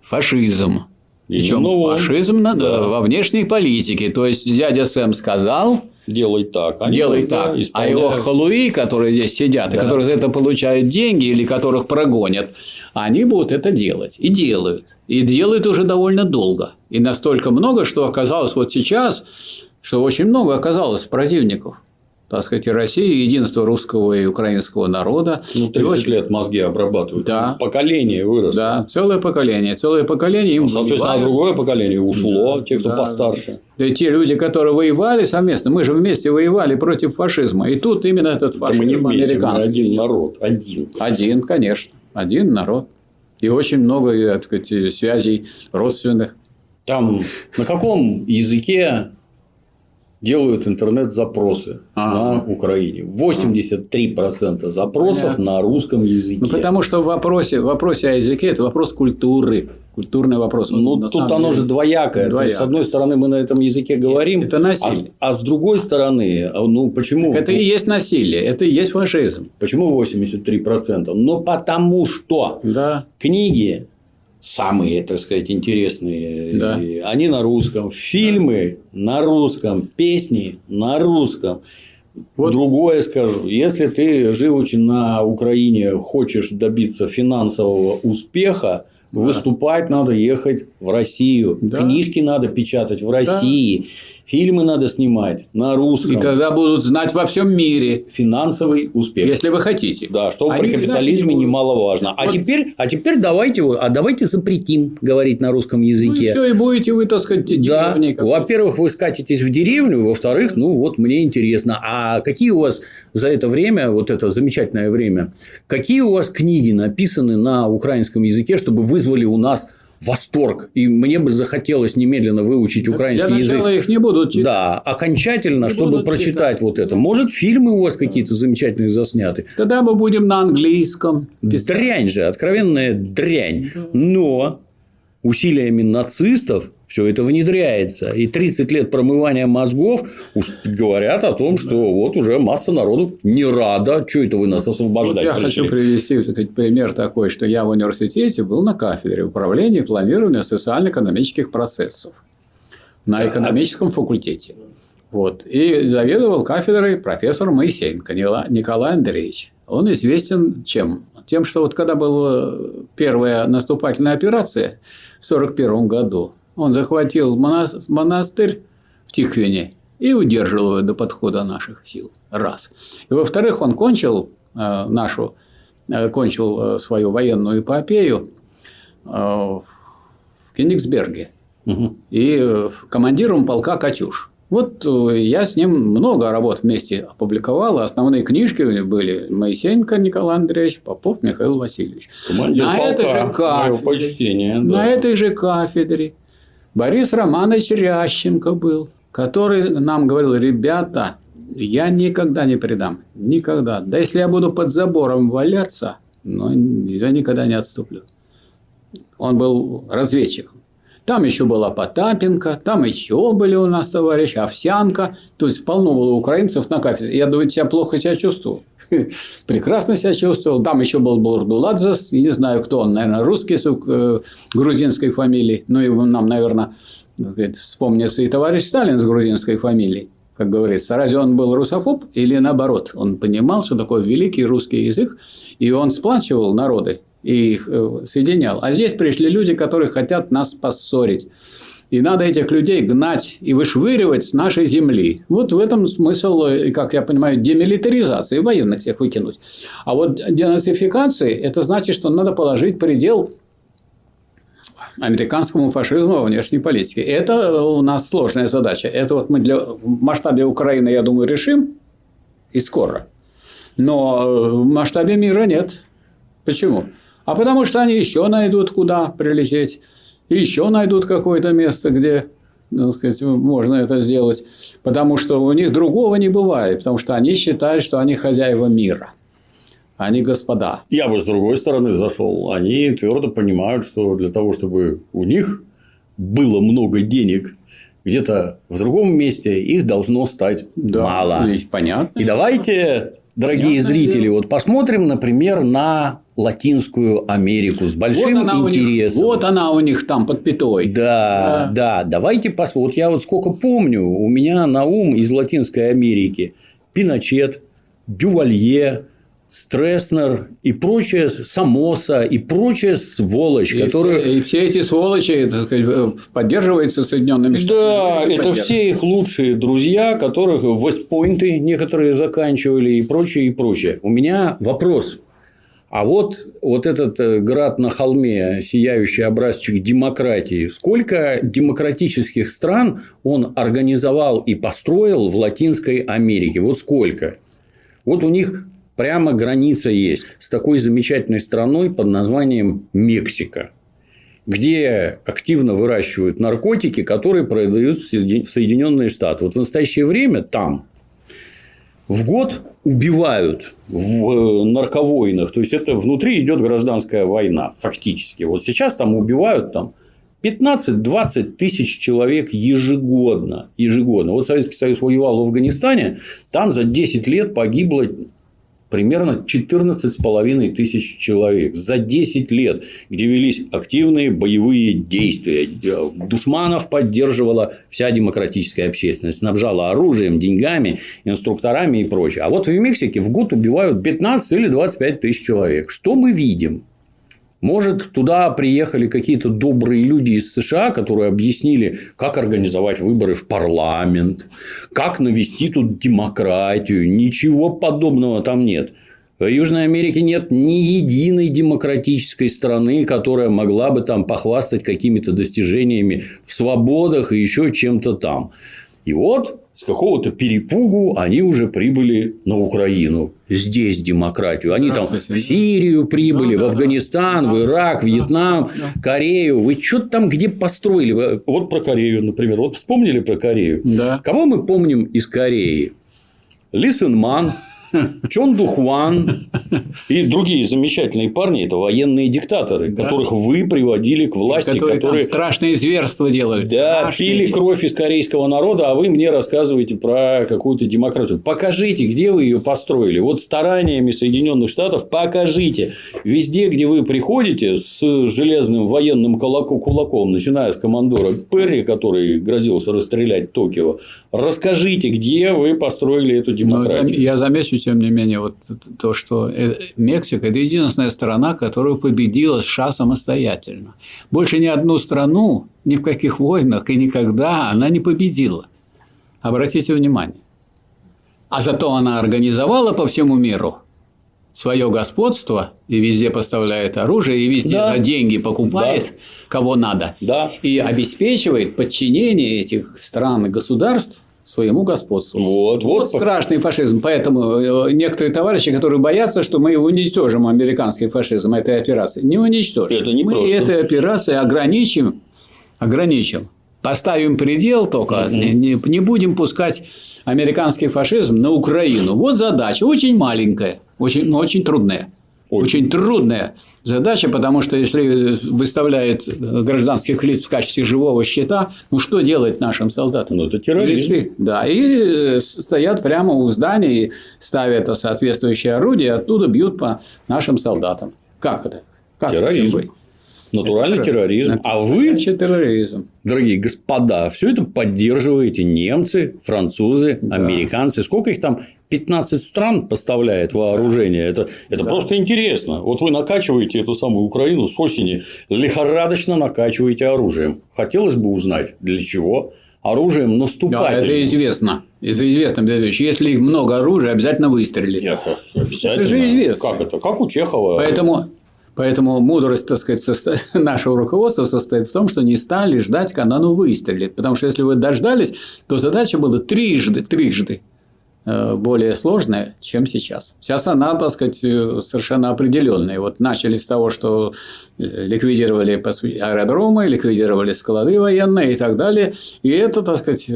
фашизм. Причем он. фашизм на- Да. во внешней политике. То есть дядя Сэм сказал, Делай так. Они делай тогда так. А исполняют. его халуи, которые здесь сидят, и Да. которые за это получают деньги или которых прогонят, они будут это делать. И делают. И делают уже довольно долго. И настолько много, что оказалось вот сейчас, что очень много оказалось противников. Так сказать, и России, и единство русского и украинского народа. Ну, И 30 очень- лет мозги обрабатывают. Да. Поколение выросло. Да, целое поколение. Целое поколение им Ну, Соответственно, воевают. другое поколение ушло, те, кто Да. постарше. Да и те люди, которые воевали совместно, мы же вместе воевали против фашизма. И тут именно этот Это фашизм мы не вместе, мы американский. один народ, один. Один, конечно. Один народ. И очень много э, так сказать, связей родственных. Там на каком языке делают интернет-запросы Ага. на Украине? 83% запросов Понятно. на русском языке. Ну, потому что в вопросе, в вопросе о языке это вопрос культуры. Культурный вопрос. Ну, тут оно деле, же двоякое. То есть, двоякое. с одной стороны, мы на этом языке говорим, Это а, насилие. а с другой стороны, а, ну почему? Это и есть насилие, это и есть фашизм. Почему 83%? Ну, потому что Да. книги самые, так сказать, интересные, Да. они на русском, фильмы на русском, песни на русском. Вот. Другое скажу, если ты, живучи на Украине, хочешь добиться финансового успеха, выступать надо ехать в Россию, Да. книжки надо печатать в России, фильмы надо снимать на русском. И тогда будут знать во всем мире, Финансовый успех. если вы хотите. Да, что Они при капитализме не немаловажно. А Вот. теперь, а теперь давайте, а давайте запретим говорить на русском Ну, и языке. все, и будете вы, так сказать, да, во-первых, вы скатитесь в деревню, во-вторых, ну вот мне интересно, а какие у вас за это время, вот это замечательное время, какие у вас книги написаны на украинском языке, чтобы вызвали у нас восторг, и мне бы захотелось немедленно выучить украинский Для язык. их не будут читать. Да, окончательно, Не чтобы прочитать читать. вот это. Может, фильмы у вас какие-то замечательные засняты. Тогда мы будем на английском писать. Дрянь же, откровенная дрянь. Но усилиями нацистов все это внедряется. И 30 лет промывания мозгов говорят о том, что вот уже масса народу не рада. Что это вы нас Вот освобождать я пришли? хочу привести сказать, пример такой, что я в университете был на кафедре управления и планирования социально-экономических процессов на экономическом факультете. Вот. И заведовал кафедрой профессор Моисеенко Николай Андреевич. Он известен чем? Тем, что вот когда была первая наступательная операция в 1941 году, он захватил монастырь в Тихвине и удерживал его до подхода наших сил. Раз. И во-вторых, он кончил э, нашу, э, кончил свою военную эпопею в Кенигсберге. Угу. И командиром полка «Катюш». Вот э, я с ним много работ вместе опубликовал. Основные книжки были Моисеенко Николай Андреевич, Попов Михаил Васильевич. Командир на, полка, этой же кафедре, да. на этой же кафедре Борис Романович Рященко был, который нам говорил, ребята, я никогда не предам, никогда. Да если я буду под забором валяться, но я никогда не отступлю. Он был разведчиком. Там еще была Потапенко, там еще были у нас товарищи, Овсянка. То есть, полно было украинцев на кафедре. Я думаю, себя плохо себя чувствовал. [LAUGHS] Прекрасно себя чувствовал. Там еще был Бурдуладзес. Не знаю, кто он. Наверное, русский с э, грузинской фамилией. Ну, и нам, наверное, вспомнится и товарищ Сталин с грузинской фамилией как говорится, разве он был русофоб или наоборот? Он понимал, что такое великий русский язык, и он сплачивал народы и их э, соединял. А здесь пришли люди, которые хотят нас поссорить. И надо этих людей гнать и вышвыривать с нашей земли. Вот в этом смысл, э, как я понимаю, демилитаризации, военных всех выкинуть. А вот денацификации – это значит, что надо положить предел американскому фашизму во внешней политике. Это у нас сложная задача. Это вот мы для, в масштабе Украины, я думаю, решим и скоро. Но э, в масштабе мира нет. Почему? А потому что они еще найдут, куда прилететь, и еще найдут какое-то место, где ну, сказать, можно это сделать, потому что у них другого не бывает, потому что они считают, что они хозяева мира. Они господа. Я бы с другой стороны зашел. Они твердо понимают, что для того, чтобы у них было много денег где-то в другом месте, их должно стать да, мало. Понятно. И давайте дорогие Понятное зрители, дело. вот посмотрим, например, на Латинскую Америку с большим вот интересом. Них, вот она у них там под пятой. Да, да, да. Давайте посмотрим. Вот я вот сколько помню, у меня на ум из Латинской Америки Пиночет, Дювалье, Стресснер и прочая Самоса и прочая сволочь, и которые... Все, и все эти сволочи так сказать, поддерживаются Соединенными Штатами. Да, это все их лучшие друзья, которых Вестпойнты некоторые заканчивали и прочее, и прочее. У меня вопрос. А вот, вот этот э, град на холме, сияющий образчик демократии, сколько демократических стран он организовал и построил в Латинской Америке? Вот сколько? Вот у них Прямо граница есть с такой замечательной страной под названием Мексика где активно выращивают наркотики, которые продают в Соединенные Штаты. Вот в настоящее время там в год убивают в э, нарковойнах, то есть это внутри идет гражданская война фактически. Вот сейчас там убивают там 15-20 тысяч человек ежегодно. ежегодно. Вот Советский Союз воевал в Афганистане, там за 10 лет погибло примерно 14,5 тысяч человек за 10 лет, где велись активные боевые действия. Душманов поддерживала вся демократическая общественность, снабжала оружием, деньгами, инструкторами и прочее. А вот в Мексике в год убивают 15 или 25 тысяч человек. Что мы видим? Может, туда приехали какие-то добрые люди из США, которые объяснили, как организовать выборы в парламент, как навести тут демократию. Ничего подобного там нет. В Южной Америке нет ни единой демократической страны, которая могла бы там похвастать какими-то достижениями в свободах и еще чем-то там. И вот с какого-то перепугу они уже прибыли на Украину. Здесь демократию. Они там в Сирию прибыли, в Афганистан, в Ирак, Вьетнам, Корею. Вы что-то там где построили? Вот про Корею, например. Вот вспомнили про Корею? Да. Кого мы помним из Кореи? Ли Сын Ман, Чон Духван и другие замечательные парни – это военные диктаторы, да. которых вы приводили к власти, которые, которые... страшные зверства делали. Да, страшные... пили кровь из корейского народа, а вы мне рассказываете про какую-то демократию. Покажите, где вы ее построили. Вот стараниями Соединенных Штатов покажите. Везде, где вы приходите с железным военным кулаком, начиная с командора Перри, который грозился расстрелять Токио, расскажите, где вы построили эту демократию. Но я замечу тем не менее, вот то, что э, Мексика – это единственная страна, которая победила США самостоятельно. Больше ни одну страну ни в каких войнах и никогда она не победила. Обратите внимание. А зато она организовала по всему миру свое господство и везде поставляет оружие, и везде да. деньги покупает, да. кого надо, да. и обеспечивает подчинение этих стран и государств своему господству. Вот, вот, вот страшный фашизм. Поэтому э, некоторые товарищи, которые боятся, что мы уничтожим американский фашизм этой операции, не уничтожим. Это не мы просто. этой операцией ограничим, ограничим. Поставим предел только, угу. не, не будем пускать американский фашизм на Украину. Вот задача, очень маленькая, очень, но очень трудная. Очень. трудная задача, потому что если выставляет гражданских лиц в качестве живого щита, ну что делать нашим солдатам? Ну, это терроризм. Да, и стоят прямо у зданий, ставят соответствующее орудие, оттуда бьют по нашим солдатам. Как это? Как терроризм. Натуральный это терроризм. А вы, терроризм. дорогие господа, все это поддерживаете немцы, французы, да. американцы. Сколько их там? 15 стран поставляет вооружение. Это, это да. просто интересно. Вот вы накачиваете эту самую Украину с осени, лихорадочно накачиваете оружием. Хотелось бы узнать, для чего оружием наступать. Да, это известно. Это известно, Если много оружия, обязательно выстрелить. Нет, обязательно. Это же известно. Как это? Как у Чехова. Поэтому Поэтому мудрость, так сказать, состо... [LAUGHS] нашего руководства состоит в том, что не стали ждать, когда оно выстрелит. Потому что если вы дождались, то задача была трижды, трижды более сложная, чем сейчас. Сейчас она, так сказать, э, совершенно определенная. Вот начали с того, что э, ликвидировали аэродромы, ликвидировали склады военные и так далее. И это, так сказать,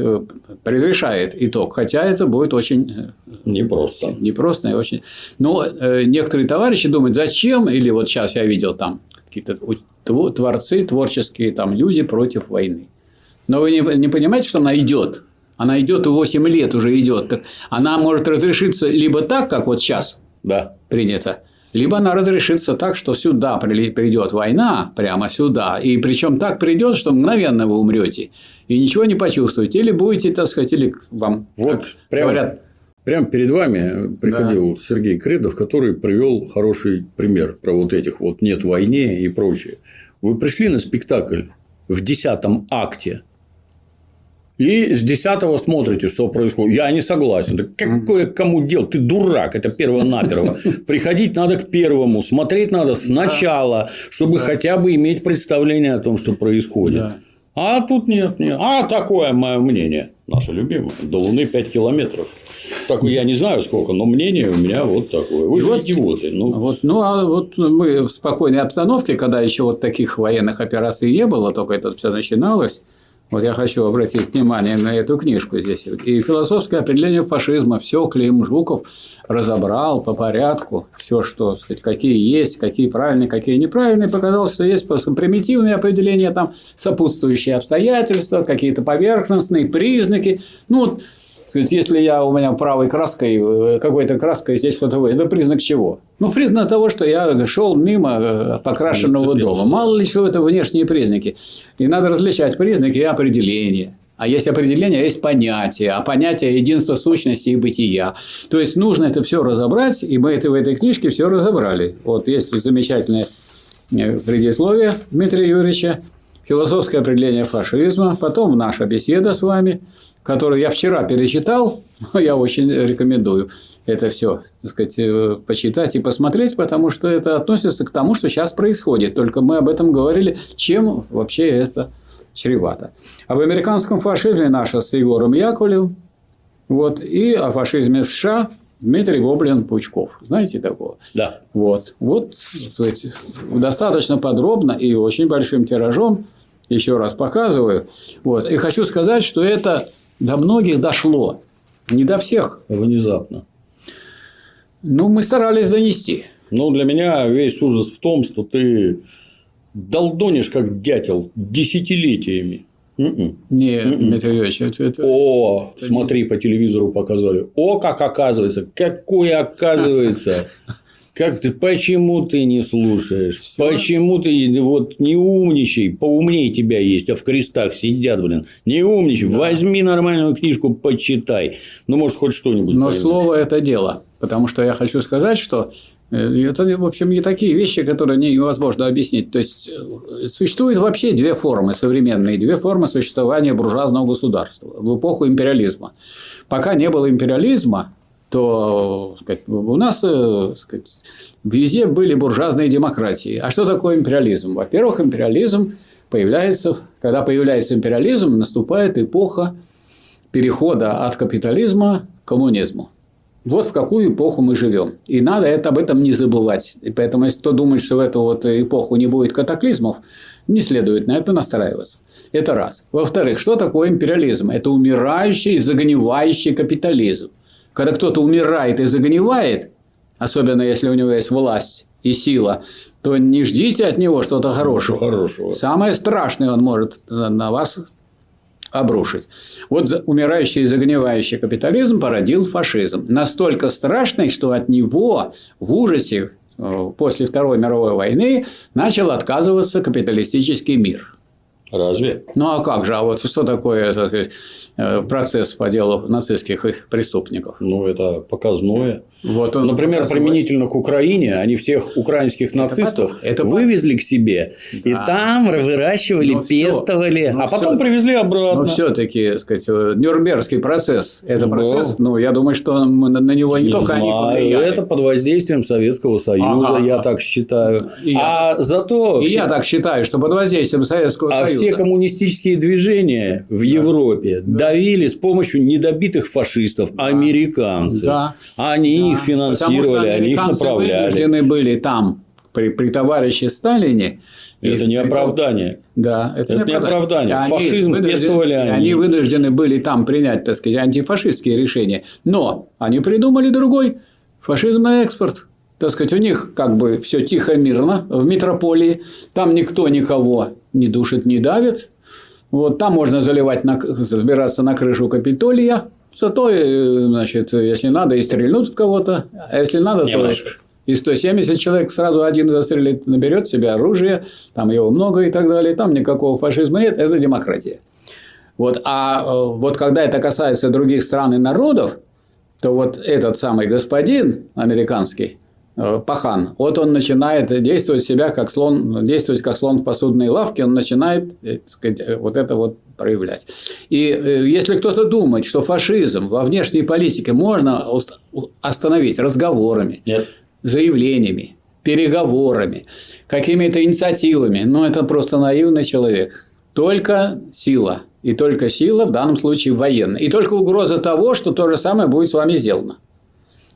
предрешает итог. Хотя это будет очень непросто. Непросто и очень. Но некоторые товарищи думают, зачем, или вот сейчас я видел там какие-то творцы, творческие там люди против войны. Но вы не, не понимаете, что она идет она идет 8 лет уже идет. Так она может разрешиться либо так, как вот сейчас да. принято, либо она разрешится так, что сюда придет война, прямо сюда, и причем так придет, что мгновенно вы умрете и ничего не почувствуете, или будете, так сказать, или вам вот прямо, говорят. Прямо перед вами приходил да. Сергей Кредов, который привел хороший пример про вот этих вот нет войне и прочее. Вы пришли на спектакль в десятом акте и с десятого смотрите, что происходит. Я не согласен. Да какое кому дело? Ты дурак. Это перво-наперво. [LAUGHS] Приходить надо к первому. Смотреть надо сначала, чтобы хотя бы иметь представление о том, что происходит. А тут нет, нет. А такое мое мнение. Наше любимое. До Луны 5 километров. Так я не знаю сколько, но мнение у меня вот такое. Вы же вот, идиоты. Ну. Вот, ну, а вот мы в спокойной обстановке, когда еще вот таких военных операций не было, только это все начиналось. Вот я хочу обратить внимание на эту книжку здесь. И философское определение фашизма все Клим Жуков разобрал по порядку. Все, что, сказать, какие есть, какие правильные, какие неправильные. Показал, что есть просто примитивные определения, там сопутствующие обстоятельства, какие-то поверхностные признаки. Ну, вот сказать, если я у меня правой краской, э, какой-то краской здесь фотовой, это признак чего? Ну, признак того, что я шел мимо э, покрашенного дома. Мало ли чего это внешние признаки. И надо различать признаки и определения. А есть определение, а есть понятие, а понятие единства сущности и бытия. То есть нужно это все разобрать, и мы это в этой книжке все разобрали. Вот есть замечательное э, предисловие Дмитрия Юрьевича, философское определение фашизма, потом наша беседа с вами, которую я вчера перечитал, [LAUGHS] я очень рекомендую это все, так сказать, э, почитать и посмотреть, потому что это относится к тому, что сейчас происходит. Только мы об этом говорили, чем вообще это чревато. Об американском фашизме наша с Егором Яковлевым, вот, и о фашизме в США Дмитрий Гоблин Пучков. Знаете такого? Да. Вот. Вот сказать, достаточно подробно и очень большим тиражом еще раз показываю. Вот. И хочу сказать, что это до многих дошло. Не до всех. Внезапно. Ну, мы старались донести. Ну, для меня весь ужас в том, что ты долдонишь как дятел десятилетиями. М-м. Нет, м-м. Дмитрий Юрьевич, это, это, О, это смотри, не... по телевизору показали. О, как оказывается, какое оказывается. [LAUGHS] Как ты, почему ты не слушаешь? Все. Почему ты вот не умничай? Поумнее тебя есть, а в крестах сидят, блин. Не умничай. Да. Возьми нормальную книжку, почитай. Ну, может, хоть что-нибудь. Но поймешь. слово – это дело. Потому что я хочу сказать, что э, это, в общем, не такие вещи, которые невозможно объяснить. То есть, э, существует вообще две формы современные, две формы существования буржуазного государства в эпоху империализма. Пока не было империализма, то сказать, у нас э, сказать, везде были буржуазные демократии. А что такое империализм? Во-первых, империализм появляется, когда появляется империализм, наступает эпоха перехода от капитализма к коммунизму. Вот в какую эпоху мы живем. И надо это, об этом не забывать. И поэтому, если кто думает, что в эту вот эпоху не будет катаклизмов, не следует на это настраиваться. Это раз. Во-вторых, что такое империализм? Это умирающий, загнивающий капитализм. Когда кто-то умирает и загнивает, особенно если у него есть власть и сила, то не ждите от него что-то хорошего. хорошего. Самое страшное он может на вас обрушить. Вот умирающий и загнивающий капитализм породил фашизм. Настолько страшный, что от него в ужасе э, после Второй мировой войны начал отказываться капиталистический мир. Разве? Ну а как же? А вот что такое процесс по делу нацистских преступников. Ну, это показное. Вот он Например, показывает. применительно к Украине, они всех украинских нацистов это вывезли к себе, да. и там выращивали, ну, пестовали, ну, а потом все, привезли обратно. Но все-таки, сказать, Нюрнбергский процесс, это Был. процесс, ну, я думаю, что на него не, не только знаю, они повлияли. Это под воздействием Советского Союза, ага. я так считаю. И а я, зато... И все... я так считаю, что под воздействием Советского а Союза. А все коммунистические движения в да. Европе да давили с помощью недобитых фашистов, да. американцы. Да. Они да. их финансировали, они их направляли. вынуждены были там при, при товарище Сталине. Это не оправдание. Да, это, это не оправдание. Они Фашизм пестовали они. Они вынуждены были там принять, так сказать, антифашистские решения. Но они придумали другой фашизм на экспорт. Так сказать, у них как бы все тихо, мирно в метрополии. Там никто никого не душит, не давит. Вот там можно заливать, на, забираться на крышу Капитолия. Зато, э, значит, если надо, и стрельнут в кого-то. А если надо, Немножко. то и 170 человек сразу один застрелит, наберет себе оружие, там его много и так далее. Там никакого фашизма нет, это демократия. Вот. А э, вот когда это касается других стран и народов, то вот этот самый господин американский, пахан. Вот он начинает действовать себя как слон, действовать как слон в посудной лавке, он начинает э, сказать, э, вот это вот проявлять. И если кто-то думает, что фашизм во внешней политике можно остановить разговорами, Нет. заявлениями, переговорами, какими-то инициативами, ну это просто наивный человек. Только сила. И только сила, в данном случае военная. И только угроза того, что то же самое будет с вами сделано.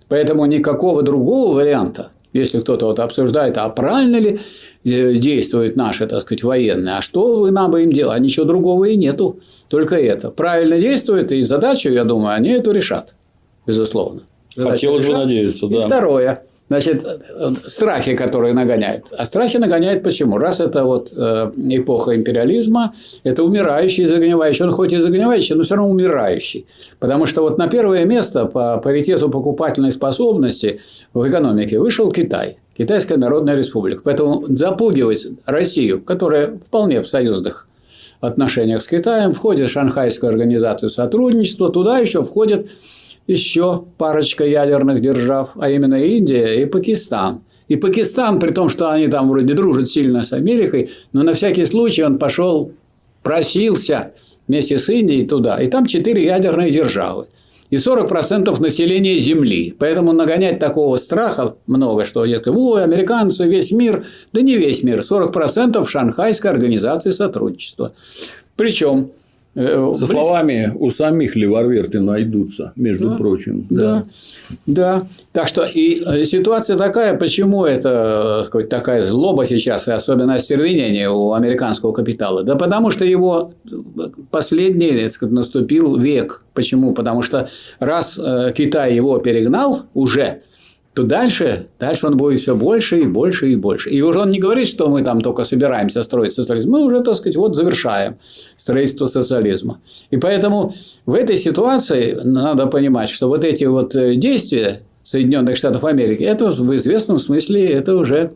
Поэтому никакого другого варианта, если кто-то вот обсуждает, а правильно ли э, действуют наши, так сказать, военные, а что вы нам бы им делать, а ничего другого и нету, только это. Правильно действует, и задачу, я думаю, они эту решат, безусловно. Задачу Хотелось решат. бы надеяться, да. И второе, Значит, страхи, которые нагоняют. А страхи нагоняют почему? Раз это вот э, эпоха империализма, это умирающий, загнивающий. Он хоть и загнивающий, но все равно умирающий. Потому что вот на первое место по паритету покупательной способности в экономике вышел Китай. Китайская Народная Республика. Поэтому запугивать Россию, которая вполне в союзных отношениях с Китаем, входит в Шанхайскую организацию сотрудничества, туда еще входит еще парочка ядерных держав, а именно Индия и Пакистан. И Пакистан, при том, что они там вроде дружат сильно с Америкой, но на всякий случай он пошел, просился вместе с Индией туда. И там четыре ядерные державы. И 40% населения Земли. Поэтому нагонять такого страха много, что дескать, ой, американцы, весь мир. Да не весь мир. 40% Шанхайской организации сотрудничества. Причем Со словами у самих леварверты найдутся, между да, прочим. Да, да, да. Так что и э, ситуация такая, почему это сказать, такая злоба сейчас, и особенно остервенение у американского капитала? Да потому что его последний сказать, наступил век. Почему? Потому что раз э, Китай его перегнал уже, то дальше, дальше он будет все больше и больше и больше. И уже он не говорит, что мы там только собираемся строить социализм. Мы уже, так сказать, вот завершаем строительство социализма. И поэтому в этой ситуации надо понимать, что вот эти вот э, действия Соединенных Штатов Америки, это в известном смысле это уже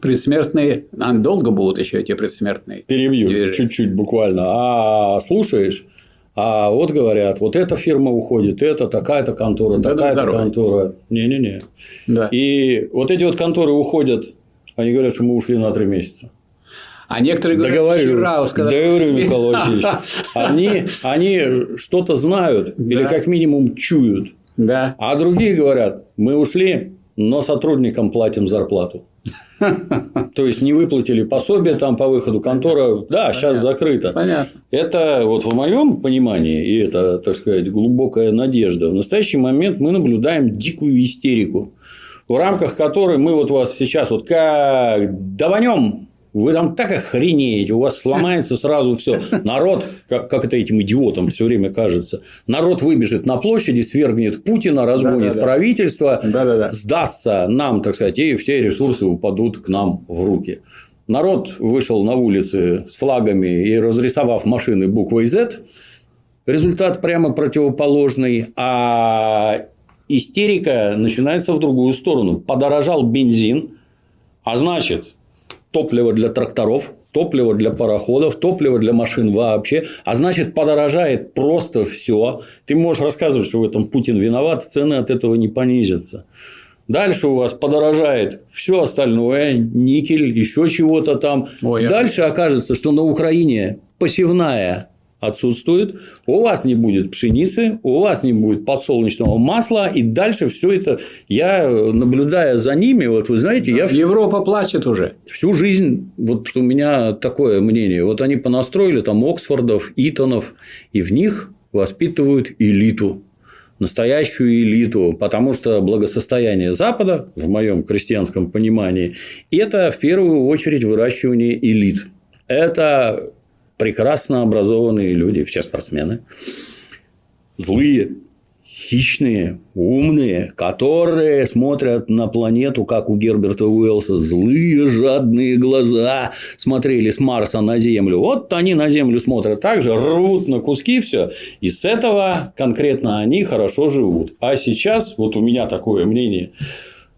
предсмертные, долго будут еще эти предсмертные. Перебью чуть-чуть буквально. А слушаешь, а вот говорят, вот эта фирма уходит, это такая-то контора, да такая-то контора. Не-не-не. Да. И вот эти вот конторы уходят, они говорят, что мы ушли на три месяца. А некоторые говорят, Договорю, вчера сказали... Договорю, Михаил Васильевич. [LAUGHS] Они, они что-то знают да. или как минимум чуют. Да. А другие говорят, мы ушли, но сотрудникам платим зарплату. То есть не выплатили пособие там по выходу контора, да, Понятно. сейчас закрыто. Понятно. Это вот в моем понимании, и это, так сказать, глубокая надежда. В настоящий момент мы наблюдаем дикую истерику, в рамках которой мы вот вас сейчас вот как даванем вы там так охренеете, у вас сломается сразу все. Народ, как, как это этим идиотам все время кажется, народ выбежит на площади, свергнет Путина, разгонит да, да, правительство, да, да, да. сдастся нам, так сказать, и все ресурсы упадут к нам в руки. Народ вышел на улицы с флагами и разрисовав машины буквой Z, результат прямо противоположный, а истерика начинается в другую сторону. Подорожал бензин, а значит, топливо для тракторов, топливо для пароходов, топливо для машин вообще. А значит, подорожает просто все. Ты можешь рассказывать, что в этом Путин виноват, цены от этого не понизятся. Дальше у вас подорожает все остальное, никель, еще чего-то там. Ой, Дальше окажется, что на Украине посевная отсутствует, у вас не будет пшеницы, у вас не будет подсолнечного масла, и дальше все это, я наблюдая за ними, вот вы знаете, я... Европа плачет уже. Всю жизнь, вот у меня такое мнение, вот они понастроили там Оксфордов, Итонов, и в них воспитывают элиту настоящую элиту, потому что благосостояние Запада, в моем крестьянском понимании, это в первую очередь выращивание элит. Это прекрасно образованные люди, все спортсмены, злые, хищные, умные, которые смотрят на планету, как у Герберта Уэллса, злые, жадные глаза смотрели с Марса на Землю. Вот они на Землю смотрят так же, рвут на куски все, и с этого конкретно они хорошо живут. А сейчас, вот у меня такое мнение,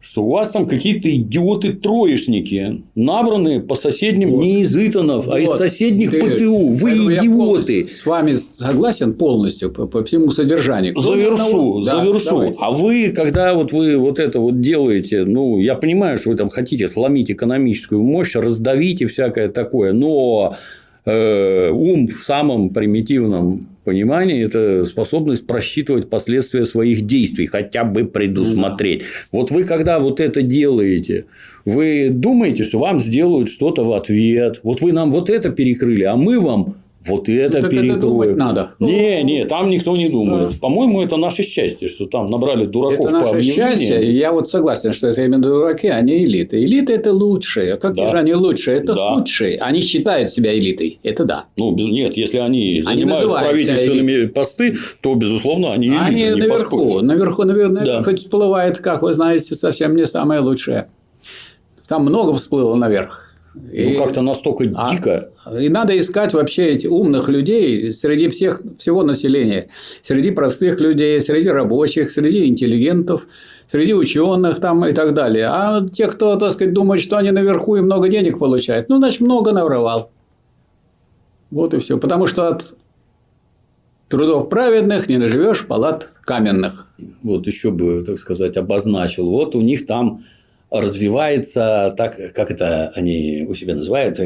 что у вас там какие-то идиоты-троечники, набранные по соседним вот. не из Итанов, вот. а из соседних Ты... ПТУ. Вы идиоты. С вами согласен полностью по, по всему содержанию. Завершу, да, завершу. Давайте. А вы, когда вот вы вот это вот делаете, ну, я понимаю, что вы там хотите сломить экономическую мощь, раздавить и всякое такое, но э, ум в самом примитивном понимание – это способность просчитывать последствия своих действий, хотя бы предусмотреть. Ну, да. Вот вы, когда вот это делаете, вы думаете, что вам сделают что-то в ответ. Вот вы нам вот это перекрыли, а мы вам вот это ну, перекроем. Это надо. Не, не, там никто не думает. Да. По-моему, это наше счастье, что там набрали дураков это по наше счастье, и я вот согласен, что это именно дураки, а не элиты. Элиты – это лучшие. А какие да. же они лучшие? Это да. худшие. Они считают себя элитой. Это да. Ну, нет, если они, они занимают правительственными посты, то, безусловно, они элиты. Они не наверху. Поспоришь. Наверху, наверное, да. хоть всплывает, как вы знаете, совсем не самое лучшее. Там много всплыло наверх. Ну, как-то настолько а? дико. И надо искать вообще этих умных людей среди всех, всего населения. Среди простых людей, среди рабочих, среди интеллигентов, среди ученых там и так далее. А те, кто, так сказать, думает, что они наверху и много денег получают, ну, значит, много навровал. Вот и все. Потому что от трудов праведных не наживешь палат каменных. Вот еще бы, так сказать, обозначил. Вот у них там развивается так, как это они у себя называют,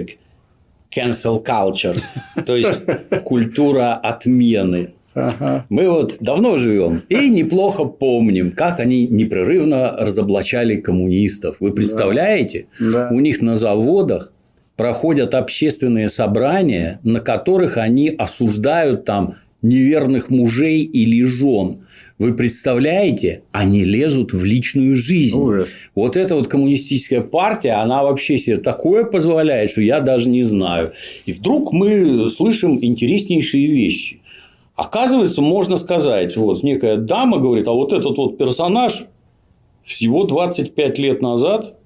cancel culture, [LAUGHS] то есть культура отмены. Ага. Мы вот давно живем и неплохо помним, как они непрерывно разоблачали коммунистов. Вы представляете? Да. У них на заводах проходят общественные собрания, на которых они осуждают там неверных мужей или жен. Вы представляете, они лезут в личную жизнь. Ужас. Вот эта вот коммунистическая партия, она вообще себе такое позволяет, что я даже не знаю. И вдруг мы слышим интереснейшие вещи. Оказывается, можно сказать, вот некая дама говорит, а вот этот вот персонаж всего 25 лет назад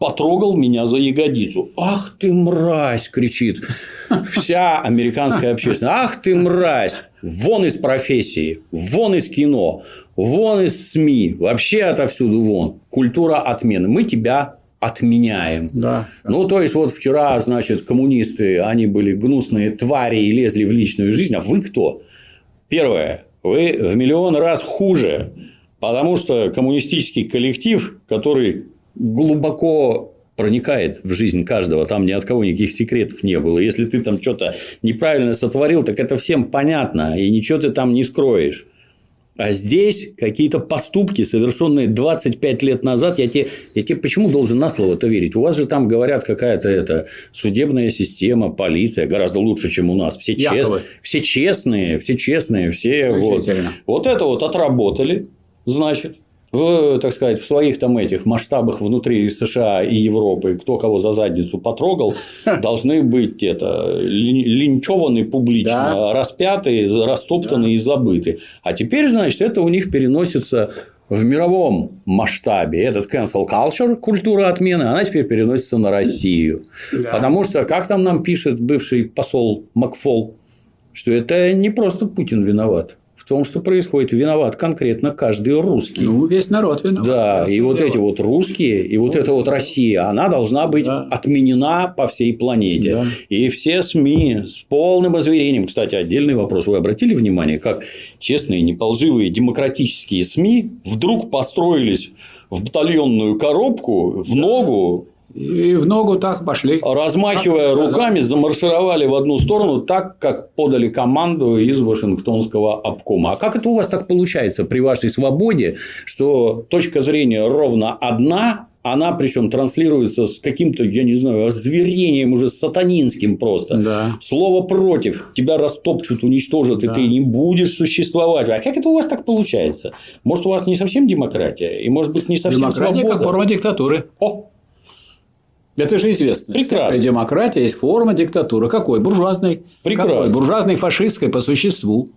потрогал меня за ягодицу. Ах ты мразь, кричит вся американская общественность. Ах ты мразь. Вон из профессии, вон из кино, вон из СМИ, вообще отовсюду вон. Культура отмены. Мы тебя отменяем. Да. Ну, то есть, вот вчера, значит, коммунисты, они были гнусные твари и лезли в личную жизнь. А вы кто? Первое. Вы в миллион раз хуже. Потому что коммунистический коллектив, который глубоко проникает в жизнь каждого, там ни от кого никаких секретов не было. Если ты там что-то неправильно сотворил, так это всем понятно, и ничего ты там не скроешь. А здесь какие-то поступки, совершенные 25 лет назад, я тебе, я тебе почему должен на слово это верить? У вас же там говорят какая-то это судебная система, полиция гораздо лучше, чем у нас. Все, чест, все честные, все честные, все вот. вот это вот отработали, значит в, так сказать, в своих там этих масштабах внутри США и Европы, кто кого за задницу потрогал, должны быть это, линчеваны публично, да. распяты, растоптаны да. и забыты. А теперь, значит, это у них переносится в мировом масштабе. Этот cancel culture, культура отмены, она теперь переносится на Россию. Да. Потому что, как там нам пишет бывший посол Макфол, что это не просто Путин виноват том, что происходит, виноват конкретно каждый русский. Ну, весь народ виноват. Да, и вот эти вот русские, и вот эта вот Россия, она должна быть да. отменена по всей планете. Да. И все СМИ с полным озверением. Кстати, отдельный вопрос. Вы обратили внимание, как честные, неполживые демократические СМИ вдруг построились в батальонную коробку, в ногу и в ногу так пошли. Размахивая так руками, замаршировали в одну сторону так, как подали команду из Вашингтонского обкома. А как это у вас так получается при вашей свободе, что точка зрения ровно одна, она причем транслируется с каким-то, я не знаю, озверением уже сатанинским просто. Да. Слово против. Тебя растопчут, уничтожат, да. и ты не будешь существовать. А как это у вас так получается? Может, у вас не совсем демократия? И может быть не совсем демократия свобода? как форма диктатуры. О, это же известно. Прекрасно. Всякая демократия есть форма диктатуры. Какой? Буржуазной. Прекрасно. Какой? Буржуазной, фашистской по существу.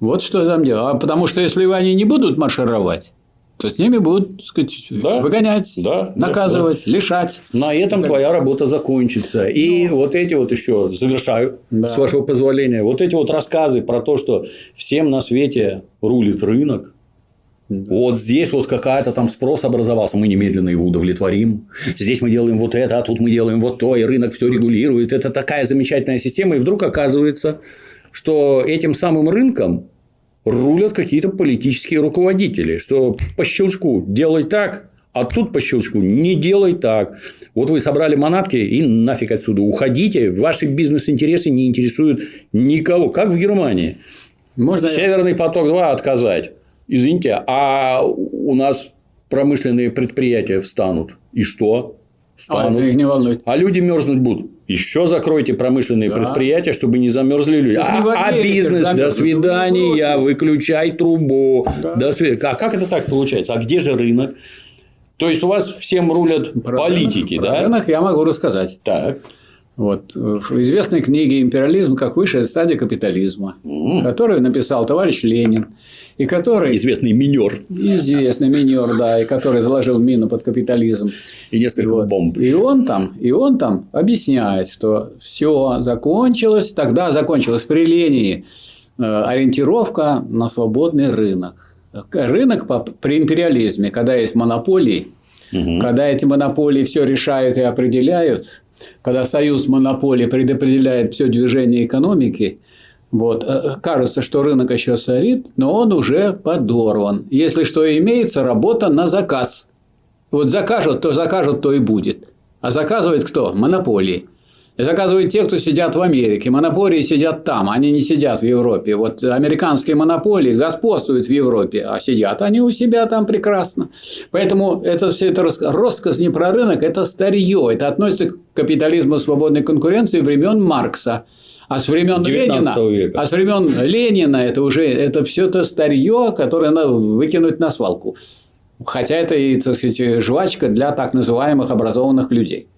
Вот что там дело. А потому что если они не будут маршировать, то с ними будут так сказать, да, выгонять, да, наказывать, да, лишать. На этом так. твоя работа закончится. И ну, вот эти вот еще завершаю, да. с вашего позволения, вот эти вот рассказы про то, что всем на свете рулит рынок, вот здесь вот какая-то там спрос образовался, мы немедленно его удовлетворим. Здесь мы делаем вот это, а тут мы делаем вот то, и рынок все регулирует. Это такая замечательная система. И вдруг оказывается, что этим самым рынком рулят какие-то политические руководители, что по щелчку делай так, а тут по щелчку не делай так. Вот вы собрали манатки и нафиг отсюда уходите. Ваши бизнес-интересы не интересуют никого. Как в Германии. Можно... Северный поток-2 отказать. Извините, а у нас промышленные предприятия встанут. И что? Встанут. А, их не волнует. А люди мерзнуть будут. Еще закройте промышленные да. предприятия, чтобы не замерзли люди. А, а бизнес, до свидания, выключай трубу. Да. До свидания. А как это так получается? А где же рынок? То есть у вас всем рулят про политики, рынок, да? Про рынок я могу рассказать. Так. Вот. В известной книге «Империализм как высшая стадия капитализма», mm. которую написал товарищ Ленин, и который... Известный минер. Известный минер, да, и который заложил мину под капитализм. И несколько вот. бомб. И он там, и он там объясняет, что все закончилось, тогда закончилось при Ленине э, ориентировка на свободный рынок. Рынок при империализме, когда есть монополии, угу. когда эти монополии все решают и определяют, когда союз монополий предопределяет все движение экономики, вот. Э, кажется, что рынок еще сорит, но он уже подорван. Если что имеется, работа на заказ. Вот закажут, то закажут, то и будет. А заказывает кто? Монополии. И заказывают те, кто сидят в Америке. Монополии сидят там, они не сидят в Европе. Вот американские монополии господствуют в Европе, а сидят они у себя там прекрасно. Поэтому это все это роскошь не про рынок, это старье. Это относится к капитализму свободной конкуренции времен Маркса. А с времен Ленина, века. а с времен Ленина это уже это все то старье, которое надо выкинуть на свалку. Хотя это и, так сказать, жвачка для так называемых образованных людей.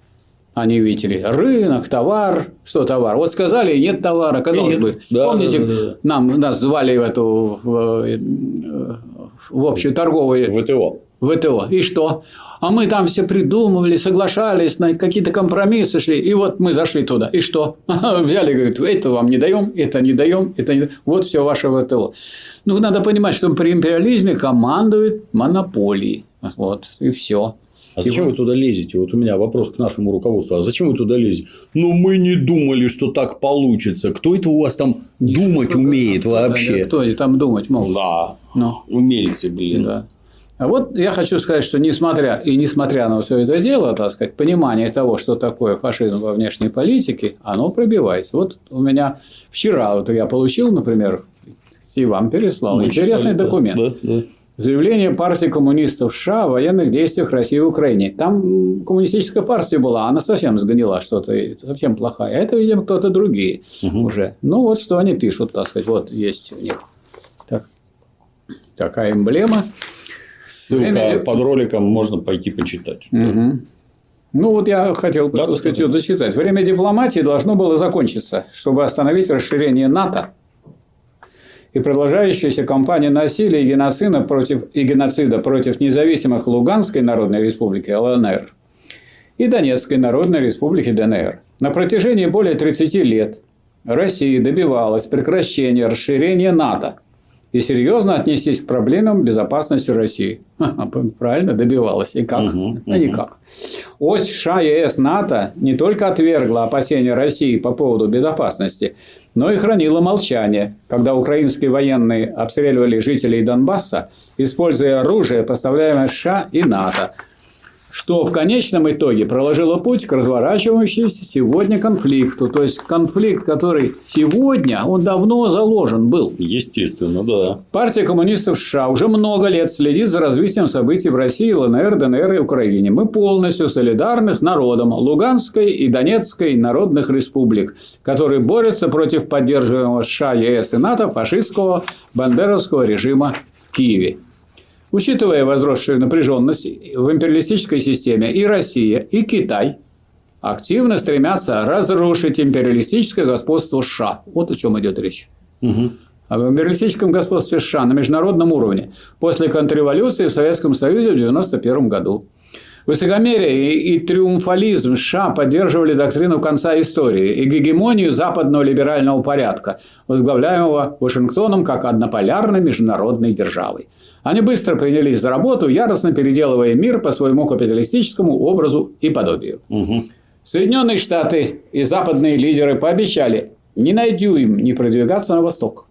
Они видели рынок, товар, что товар. Вот сказали, нет товара, казалось бы. Да, Помните, да, да, да. нам нас звали в эту в, в общую торговую ВТО. ВТО. И что? А мы там все придумывали, соглашались, на какие-то компромиссы шли. И вот мы зашли туда. И что? [LAUGHS] Взяли, говорят, это вам не даем, это не даем, это не. Вот все ваше ВТО. Ну, надо понимать, что при империализме командует монополией. Вот, и все. А зачем вы туда лезете? Вот у меня вопрос к нашему руководству. А зачем вы туда лезете? Ну, мы не думали, что так получится. Кто это у вас там думать кто умеет кто вообще? Кто там думать могут? Да. Ну. Умельцы, блин. Да. А вот я хочу сказать, что несмотря и несмотря на все это дело, так сказать, понимание того, что такое фашизм во внешней политике, оно пробивается. Вот у меня вчера вот я получил, например, и вам переслал Мы интересный читали, документ. Да, да. Заявление партии коммунистов США о военных действиях России в Украине. Там коммунистическая партия была, она совсем сгнила что-то, совсем плохая. А это, видимо, кто-то другие угу. уже. Ну, вот что они пишут, так сказать. Вот есть у них так, такая эмблема. Ссылка Время... под роликом можно пойти почитать. Угу. Ну, вот я хотел, да, сказать, ее дочитать. Время дипломатии должно было закончиться, чтобы остановить расширение НАТО и продолжающаяся кампания насилия и геноцида против, и геноцида против независимых Луганской Народной Республики ЛНР и Донецкой Народной Республики ДНР. На протяжении более 30 лет Россия добивалась прекращения расширения НАТО и серьезно отнестись к проблемам безопасности России. Правильно, добивалась. И как? Угу, угу. никак. Ось США, ЕС, НАТО не только отвергла опасения России по поводу безопасности, но и хранила молчание, когда украинские военные обстреливали жителей Донбасса, используя оружие, поставляемое США и НАТО – что в конечном итоге проложило путь к разворачивающемуся сегодня конфликту. То есть конфликт, который сегодня, он давно заложен был. Естественно, да. Партия коммунистов США уже много лет следит за развитием событий в России, ЛНР, ДНР и Украине. Мы полностью солидарны с народом Луганской и Донецкой народных республик, которые борются против поддерживаемого США, ЕС и НАТО фашистского бандеровского режима в Киеве. Учитывая возросшую напряженность в империалистической системе, и Россия, и Китай активно стремятся разрушить империалистическое господство США. Вот о чем идет речь. Угу. Об империалистическом господстве США на международном уровне после контрреволюции в Советском Союзе в 1991 году. Высокомерие и триумфализм США поддерживали доктрину конца истории и гегемонию западного либерального порядка, возглавляемого Вашингтоном как однополярной международной державой. Они быстро принялись за работу, яростно переделывая мир по своему капиталистическому образу и подобию. Угу. Соединенные Штаты и западные лидеры пообещали ни на дюйм не продвигаться на восток.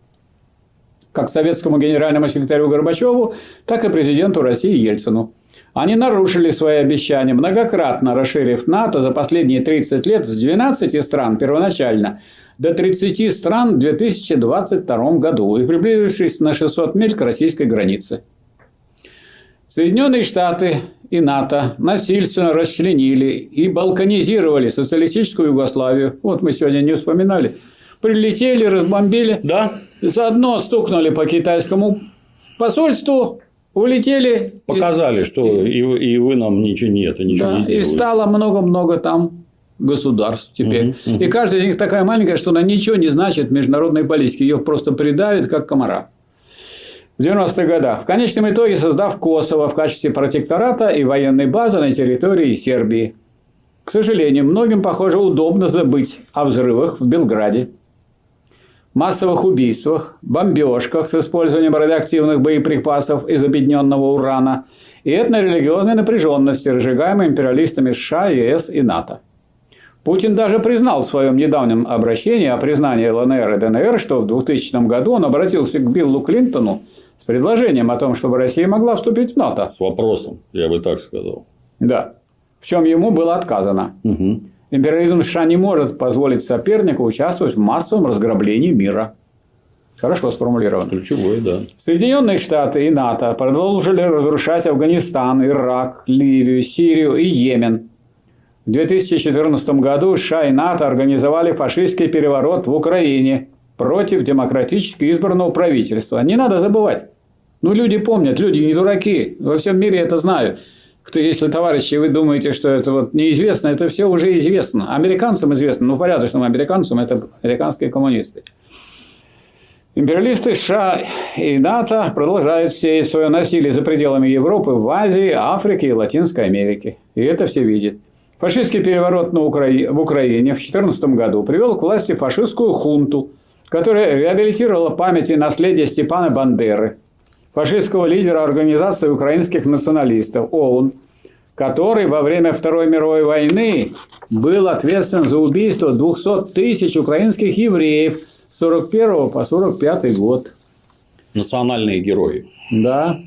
Как советскому генеральному секретарю Горбачеву, так и президенту России Ельцину. Они нарушили свои обещания, многократно расширив НАТО за последние 30 лет с 12 стран первоначально до 30 стран в 2022 году и приблизившись на 600 миль к российской границе. Соединенные Штаты и НАТО насильственно расчленили и балканизировали социалистическую Югославию. Вот мы сегодня не вспоминали. Прилетели, разбомбили. Да. Заодно стукнули по китайскому посольству, улетели. Показали, и... что и, и вы нам ничего нет, и ничего да, не сделали. И стало много-много там государств теперь. Угу, угу. И каждая из них такая маленькая, что она ничего не значит в международной политике. Ее просто придавит, как комара. В 90-х годах. В конечном итоге создав Косово в качестве протектората и военной базы на территории Сербии. К сожалению, многим, похоже, удобно забыть о взрывах в Белграде, массовых убийствах, бомбежках с использованием радиоактивных боеприпасов из объединенного урана и этно-религиозной напряженности, разжигаемой империалистами США, ЕС и НАТО. Путин даже признал в своем недавнем обращении о признании ЛНР и ДНР, что в 2000 году он обратился к Биллу Клинтону с предложением о том, чтобы Россия могла вступить в НАТО. С вопросом, я бы так сказал. Да. В чем ему было отказано. Угу. Империализм США не может позволить сопернику участвовать в массовом разграблении мира. Хорошо сформулировано. Ключевой, да. Соединенные Штаты и НАТО продолжили разрушать Афганистан, Ирак, Ливию, Сирию и Йемен – в 2014 году США и НАТО организовали фашистский переворот в Украине против демократически избранного правительства. Не надо забывать. Ну, люди помнят, люди не дураки. Во всем мире это знают. Кто, если, товарищи, вы думаете, что это вот неизвестно, это все уже известно. Американцам известно, ну, порядочным американцам это американские коммунисты. Империалисты США и НАТО продолжают сеять свое насилие за пределами Европы, в Азии, Африке и Латинской Америке. И это все видят. Фашистский переворот на Укра... в Украине в 2014 году привел к власти фашистскую хунту, которая реабилитировала память и наследие Степана Бандеры, фашистского лидера Организации украинских националистов ОУН, который во время Второй мировой войны был ответственен за убийство 200 тысяч украинских евреев – 41 по 45 год. Национальные герои. Да.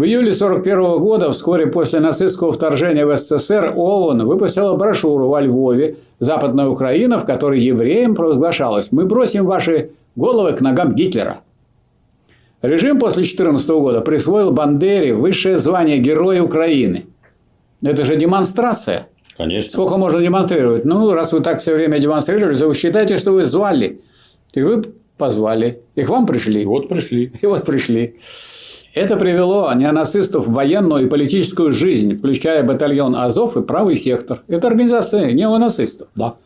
В июле 1941 года, вскоре после нацистского вторжения в СССР, ООН выпустила брошюру во Львове «Западная Украина», в которой евреям провозглашалось «Мы бросим ваши головы к ногам Гитлера». Режим после 2014 года присвоил Бандере высшее звание Героя Украины. Это же демонстрация. Конечно. Сколько можно демонстрировать? Ну, раз вы так все время демонстрировали, то вы считаете, что вы звали и вы позвали. И к вам пришли. И вот пришли. И вот пришли. Это привело неонацистов в военную и политическую жизнь, включая батальон Азов и правый сектор. Это организация неонацистов. Да.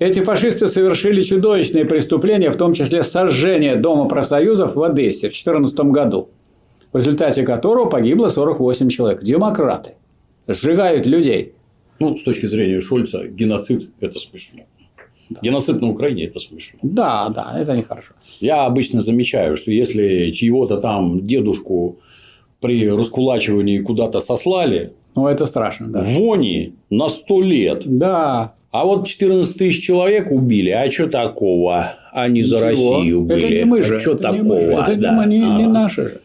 Эти фашисты совершили чудовищные преступления, в том числе сожжение Дома профсоюзов в Одессе в 2014 году, в результате которого погибло 48 человек. Демократы сжигают людей. Ну, с точки зрения Шольца, геноцид – это смешно. Да. Геноцид на Украине – это смешно. Да, да, это нехорошо. Я обычно замечаю, что если чьего-то там дедушку при раскулачивании куда-то сослали, ну, это страшно, да. Вони на сто лет. Да. А вот 14 тысяч человек убили, а что такого? Они Ничего. за Россию были. Это не мы же. А что такого? Не мы же. Это да. не, не, не наши же.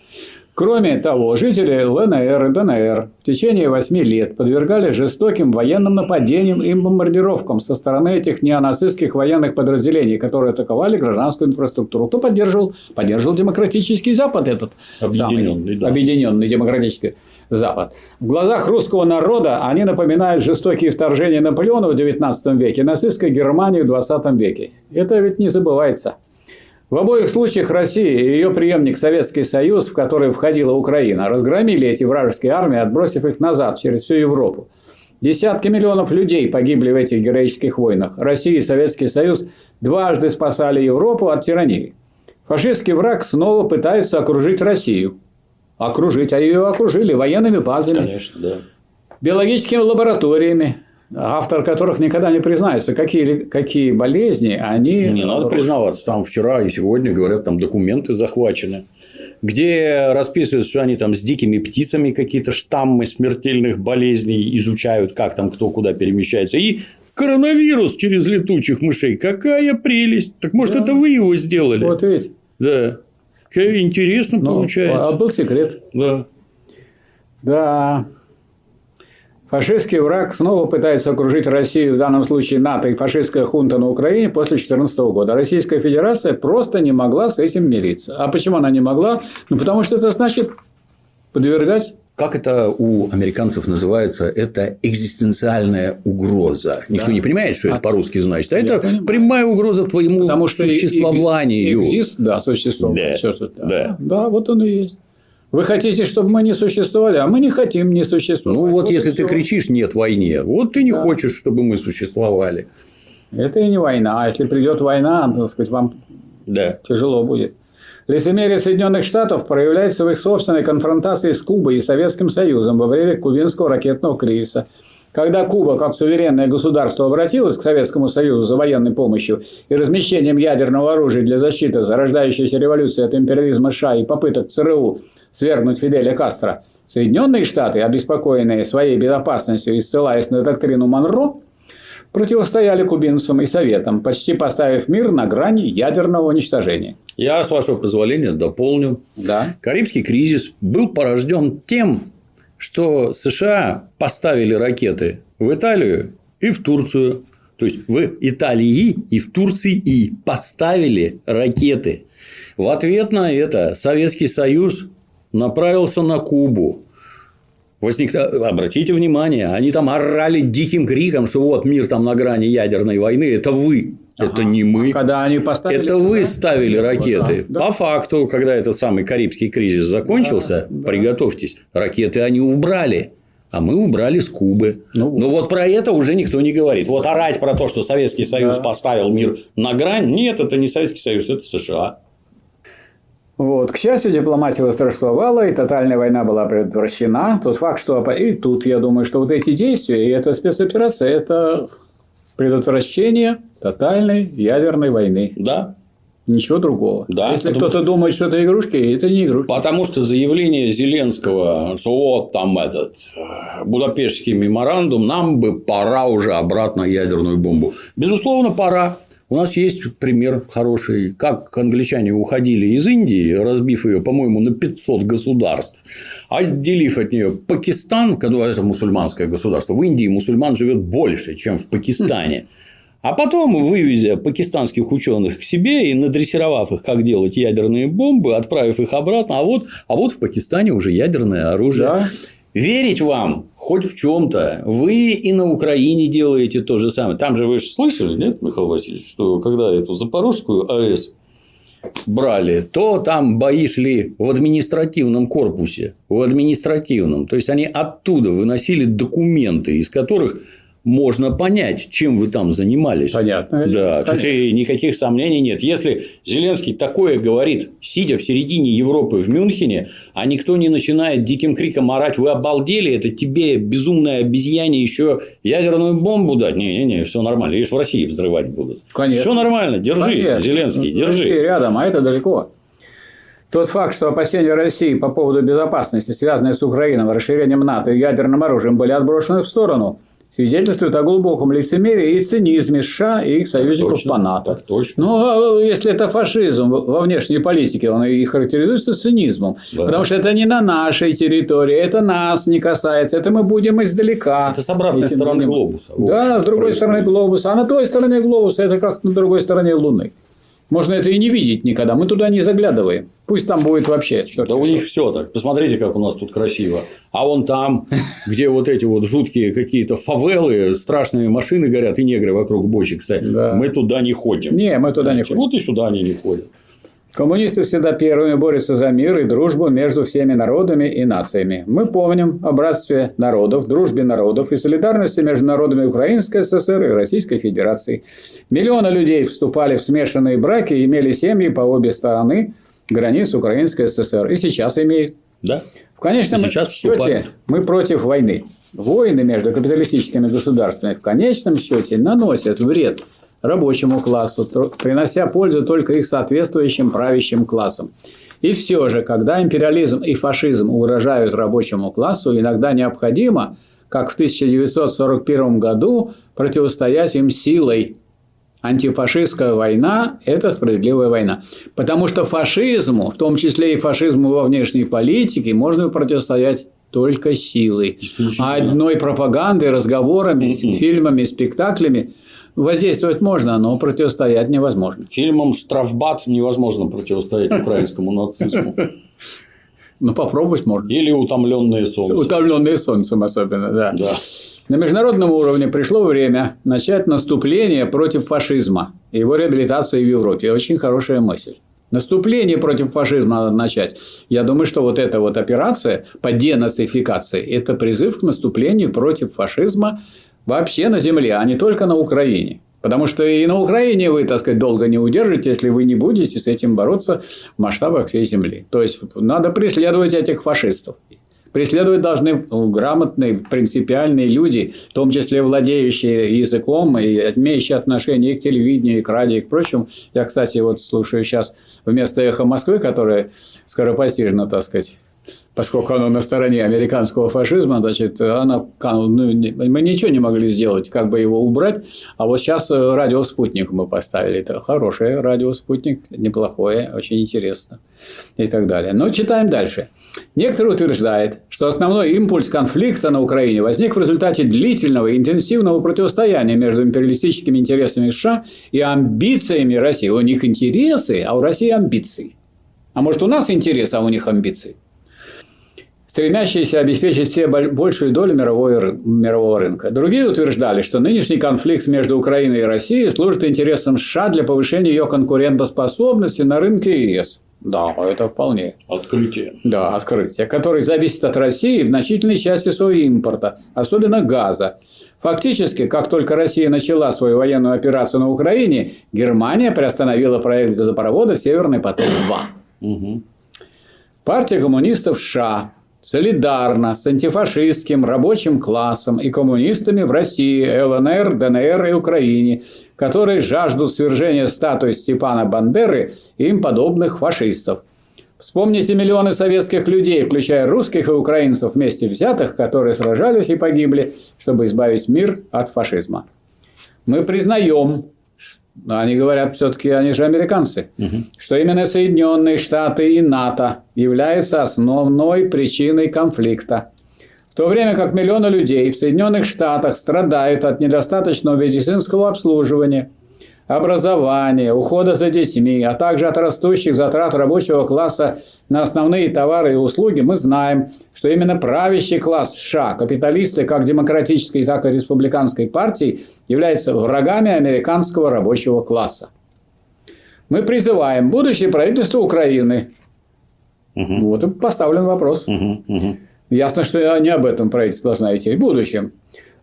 Кроме того, жители ЛНР и ДНР в течение восьми лет подвергались жестоким военным нападениям и бомбардировкам со стороны этих неонацистских военных подразделений, которые атаковали гражданскую инфраструктуру. Кто поддерживал? Поддерживал демократический Запад этот. Объединенный, самый, да. Объединенный демократический Запад. В глазах русского народа они напоминают жестокие вторжения Наполеона в XIX веке, нацистской Германии в XX веке. Это ведь не забывается. В обоих случаях Россия и ее преемник Советский Союз, в который входила Украина, разгромили эти вражеские армии, отбросив их назад через всю Европу. Десятки миллионов людей погибли в этих героических войнах. Россия и Советский Союз дважды спасали Европу от тирании. Фашистский враг снова пытается окружить Россию. Окружить, а ее окружили военными базами. Конечно, да. Биологическими лабораториями, автор которых никогда не признается, какие, какие болезни они... Не надо признаваться, там вчера и сегодня говорят, там документы захвачены, где расписывают, что они там с дикими птицами какие-то штаммы смертельных болезней изучают, как там кто куда перемещается, и коронавирус через летучих мышей. Какая прелесть! Так может, да. это вы его сделали? Вот ведь. Да. Как интересно Но, ну, получается. А был секрет. Да. Да. Фашистский враг снова пытается окружить Россию, в данном случае НАТО и фашистская хунта на Украине после 2014 года. Российская Федерация просто не могла с этим мириться. А почему она не могла? Ну, потому что это значит подвергать как это у американцев называется? Это экзистенциальная угроза. Никто да. не понимает, что это по-русски значит. А это понимаю. прямая угроза твоему Потому что существованию. Экзист, да, существование. Да. Да. да, вот он и есть. Вы хотите, чтобы мы не существовали, а мы не хотим не существовать. Ну, вот, вот если ты кричишь «нет войне», вот ты не да. хочешь, чтобы мы существовали. Это и не война. А если придет война, так сказать, вам да. тяжело будет. Лицемерие Соединенных Штатов проявляется в их собственной конфронтации с Кубой и Советским Союзом во время кубинского ракетного кризиса. Когда Куба, как суверенное государство, обратилась к Советскому Союзу за военной помощью и размещением ядерного оружия для защиты зарождающейся революции от империализма США и попыток ЦРУ свергнуть Фиделя Кастро, Соединенные Штаты, обеспокоенные своей безопасностью и ссылаясь на доктрину Монро, противостояли кубинцам и советам, почти поставив мир на грани ядерного уничтожения. Я, с вашего позволения, дополню. Да. Карибский кризис был порожден тем, что США поставили ракеты в Италию и в Турцию. То есть в Италии и в Турции и поставили ракеты. В ответ на это Советский Союз направился на Кубу. Возник... Обратите внимание, они там орали диким криком, что вот мир там на грани ядерной войны, это вы. Ага. Это не мы. Когда они поставили это вы ставили ракеты. Да. По факту, когда этот самый Карибский кризис закончился, да, приготовьтесь, ракеты они убрали. А мы убрали с Кубы. Ну, вот. Но вот про это уже никто не говорит. Вот орать про то, что Советский Союз да. поставил мир на грань, нет, это не Советский Союз, это США. Вот. К счастью, дипломатия восторжествовала, и тотальная война была предотвращена. Тот факт, что... И тут, я думаю, что вот эти действия, и эта спецоперация – это предотвращение тотальной ядерной войны. Да. Ничего другого. Да, Если кто-то думает, что это игрушки, это не игрушки. Потому что заявление Зеленского, что вот там этот э, Будапештский меморандум, нам бы пора уже обратно ядерную бомбу. Безусловно, пора. У нас есть пример хороший, как англичане уходили из Индии, разбив ее, по-моему, на 500 государств, отделив от нее Пакистан, ну, это мусульманское государство, в Индии мусульман живет больше, чем в Пакистане. А потом, вывезя пакистанских ученых к себе и надрессировав их, как делать ядерные бомбы, отправив их обратно, а вот, а вот в Пакистане уже ядерное оружие. Да. Верить вам хоть в чем-то. Вы и на Украине делаете то же самое. Там же вы же слышали, нет, Михаил Васильевич, что когда эту Запорожскую АЭС брали, то там бои шли в административном корпусе, в административном. То есть они оттуда выносили документы, из которых можно понять, чем вы там занимались. Понятно. Да, и никаких сомнений нет. Если Зеленский такое говорит, сидя в середине Европы в Мюнхене, а никто не начинает диким криком орать, вы обалдели, это тебе безумная обезьяне еще ядерную бомбу дать. Не-не-не, все нормально, лишь в России взрывать будут. Конечно. Все нормально, держи, Конечно. Зеленский, Ну, Россия держи. рядом, а это далеко. Тот факт, что опасения России по поводу безопасности, связанные с Украиной, расширением НАТО и ядерным оружием, были отброшены в сторону, свидетельствует о глубоком лицемерии и цинизме США и их союзников точно, по НАТО. так точно. Ну, а если это фашизм во внешней политике, он и характеризуется цинизмом. Да. Потому что это не на нашей территории, это нас не касается, это мы будем издалека. Это с обратной этим стороны глобуса. Да, с другой происходит. стороны глобуса. А на той стороне глобуса это как на другой стороне Луны. Можно это и не видеть никогда. Мы туда не заглядываем. Пусть там будет вообще. чёрт Да у что. них все так. Посмотрите, как у нас тут красиво. А вон там, [LAUGHS] где вот эти вот жуткие какие-то фавелы, страшные машины горят и негры вокруг бочек стоят. Да. Мы туда не ходим. Не, мы туда не ходим. Вот и сюда они не ходят. Коммунисты всегда первыми борются за мир и дружбу между всеми народами и нациями. Мы помним о братстве народов, дружбе народов и солидарности между народами Украинской ССР и Российской Федерации. Миллионы людей вступали в смешанные браки и имели семьи по обе стороны границ Украинской ССР. И сейчас имеют. Да? В конечном И сейчас счете вступают. мы против войны. Войны между капиталистическими государствами в конечном счете наносят вред рабочему классу, принося пользу только их соответствующим правящим классам. И все же, когда империализм и фашизм угрожают рабочему классу, иногда необходимо, как в 1941 году, противостоять им силой. Антифашистская война – это справедливая война. Потому что фашизму, в том числе и фашизму во внешней политике, можно противостоять только силой. А одной пропагандой, разговорами, фильмами, спектаклями воздействовать можно, но противостоять невозможно. Фильмом «Штрафбат» невозможно противостоять украинскому нацизму. Но попробовать можно. Или «Утомленные солнцем». Утомленные солнцем особенно, да. Да. На международном уровне пришло время начать наступление против фашизма и его реабилитацию в Европе. Очень хорошая мысль. Наступление против фашизма надо начать. Я думаю, что вот эта вот операция по денацификации – это призыв к наступлению против фашизма вообще на земле, а не только на Украине. Потому что и на Украине вы, так сказать, долго не удержите, если вы не будете с этим бороться в масштабах всей земли. То есть, надо преследовать этих фашистов. Преследовать должны грамотные, принципиальные люди, в том числе владеющие языком и имеющие отношение и к телевидению, и к радио, и к прочему. Я, кстати, вот слушаю сейчас вместо «Эхо Москвы», которое скоропостижно, так сказать, поскольку оно на стороне американского фашизма, значит, она, ну, не- мы ничего не могли сделать, как бы его убрать. А вот сейчас э, радио «Спутник» мы поставили. Это хорошее радио «Спутник», неплохое, очень интересно и так далее. Но читаем дальше. Некоторые утверждают, что основной импульс конфликта на Украине возник в результате длительного интенсивного противостояния между империалистическими интересами США и амбициями России. У них интересы, а у России амбиции. А может, у нас интересы, а у них амбиции? Стремящиеся обеспечить себе боль- большую долю мировой мирового рынка. Другие утверждали, что нынешний конфликт между Украиной и Россией служит интересам США для повышения ее конкурентоспособности на рынке ЕС. Да, это вполне. Открытие. Да, открытие, который зависит от России в значительной части своего импорта, особенно газа. Фактически, как только Россия начала свою военную операцию на Украине, Германия приостановила проект газопровода «Северный поток-2». Угу. Партия коммунистов США солидарна с антифашистским рабочим классом и коммунистами в России, ЛНР, ДНР и Украине, которые жаждут свержения статуи Степана Бандеры и им подобных фашистов. Вспомните миллионы советских людей, включая русских и украинцев вместе взятых, которые сражались и погибли, чтобы избавить мир от фашизма. Мы признаем, они говорят, все-таки они же американцы, угу. что именно Соединенные Штаты и НАТО являются основной причиной конфликта. В то время как миллионы людей в Соединенных Штатах страдают от недостаточного медицинского обслуживания – образования, ухода за детьми, а также от растущих затрат рабочего класса на основные товары и услуги, мы знаем, что именно правящий класс США, капиталисты как демократической, так и республиканской партии, являются врагами американского рабочего класса. Мы призываем будущее правительство Украины. Угу. Вот и поставлен вопрос. Угу, угу. Ясно, что не об этом правительство должна идти в будущем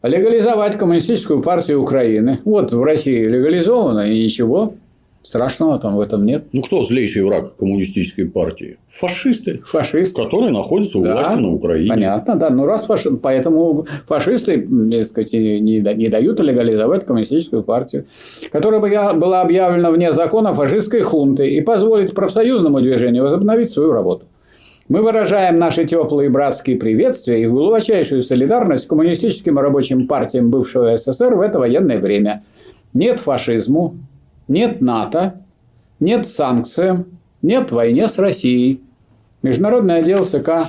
легализовать коммунистическую партию Украины. Вот в России легализовано, и ничего страшного там в этом нет. Ну, кто злейший враг коммунистической партии? Фашисты. Фашисты. Которые находятся у да, власти на Украине. Понятно, да. Ну, раз фаши... Поэтому фашисты, так сказать, не, не дают легализовать коммунистическую партию, которая была объявлена вне закона фашистской хунты и позволить профсоюзному движению возобновить свою работу. Мы выражаем наши теплые братские приветствия и глубочайшую солидарность коммунистическим рабочим партиям бывшего СССР в это военное время. Нет фашизму, нет НАТО, нет санкциям, нет войне с Россией. Международный отдел ЦК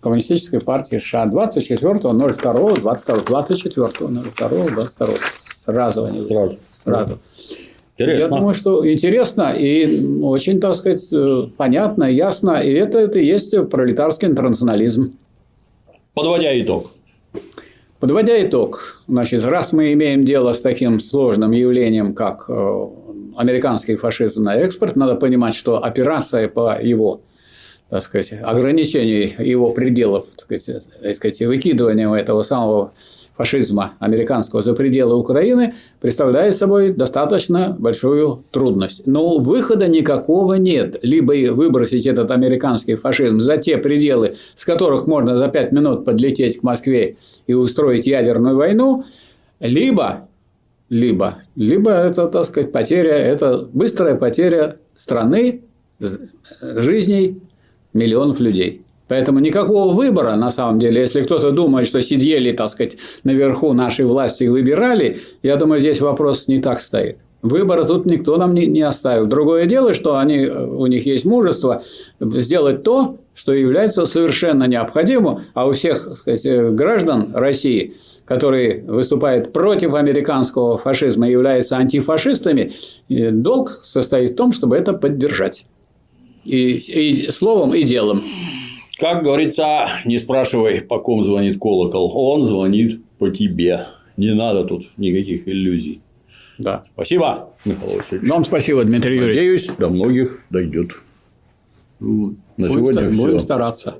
Коммунистической партии США 24.02.22. 24.02.22. Сразу они. Сразу. Сразу. Интересно. Я думаю, что интересно и очень, так сказать, э, понятно, ясно. И это, это и есть пролетарский интернационализм. Подводя итог. Подводя итог, значит, раз мы имеем дело с таким сложным явлением, как э, американский фашизм на экспорт, надо понимать, что операция по его так сказать, ограничению его пределов, так сказать, так сказать, выкидыванием этого самого фашизма американского за пределы Украины представляет собой достаточно большую трудность. Но выхода никакого нет. Либо выбросить этот американский фашизм за те пределы, с которых можно за пять минут подлететь к Москве и устроить ядерную войну, либо, либо, либо это, так сказать, потеря, это быстрая потеря страны, жизней миллионов людей. Поэтому никакого выбора, на самом деле, если кто-то думает, что сидели, так сказать, наверху нашей власти и выбирали, я думаю, здесь вопрос не так стоит. Выбора тут никто нам не, оставил. Другое дело, что они, у них есть мужество сделать то, что является совершенно необходимым, а у всех сказать, граждан России, которые выступают против американского фашизма и являются антифашистами, долг состоит в том, чтобы это поддержать. И, и словом, и делом. Как говорится, не спрашивай, по ком звонит колокол. Он звонит по тебе. Не надо тут никаких иллюзий. Да. Спасибо, Михаил Васильевич. Вам спасибо, Дмитрий Юрьевич. Надеюсь, до многих дойдет. На будем сегодня ста- все. Будем стараться.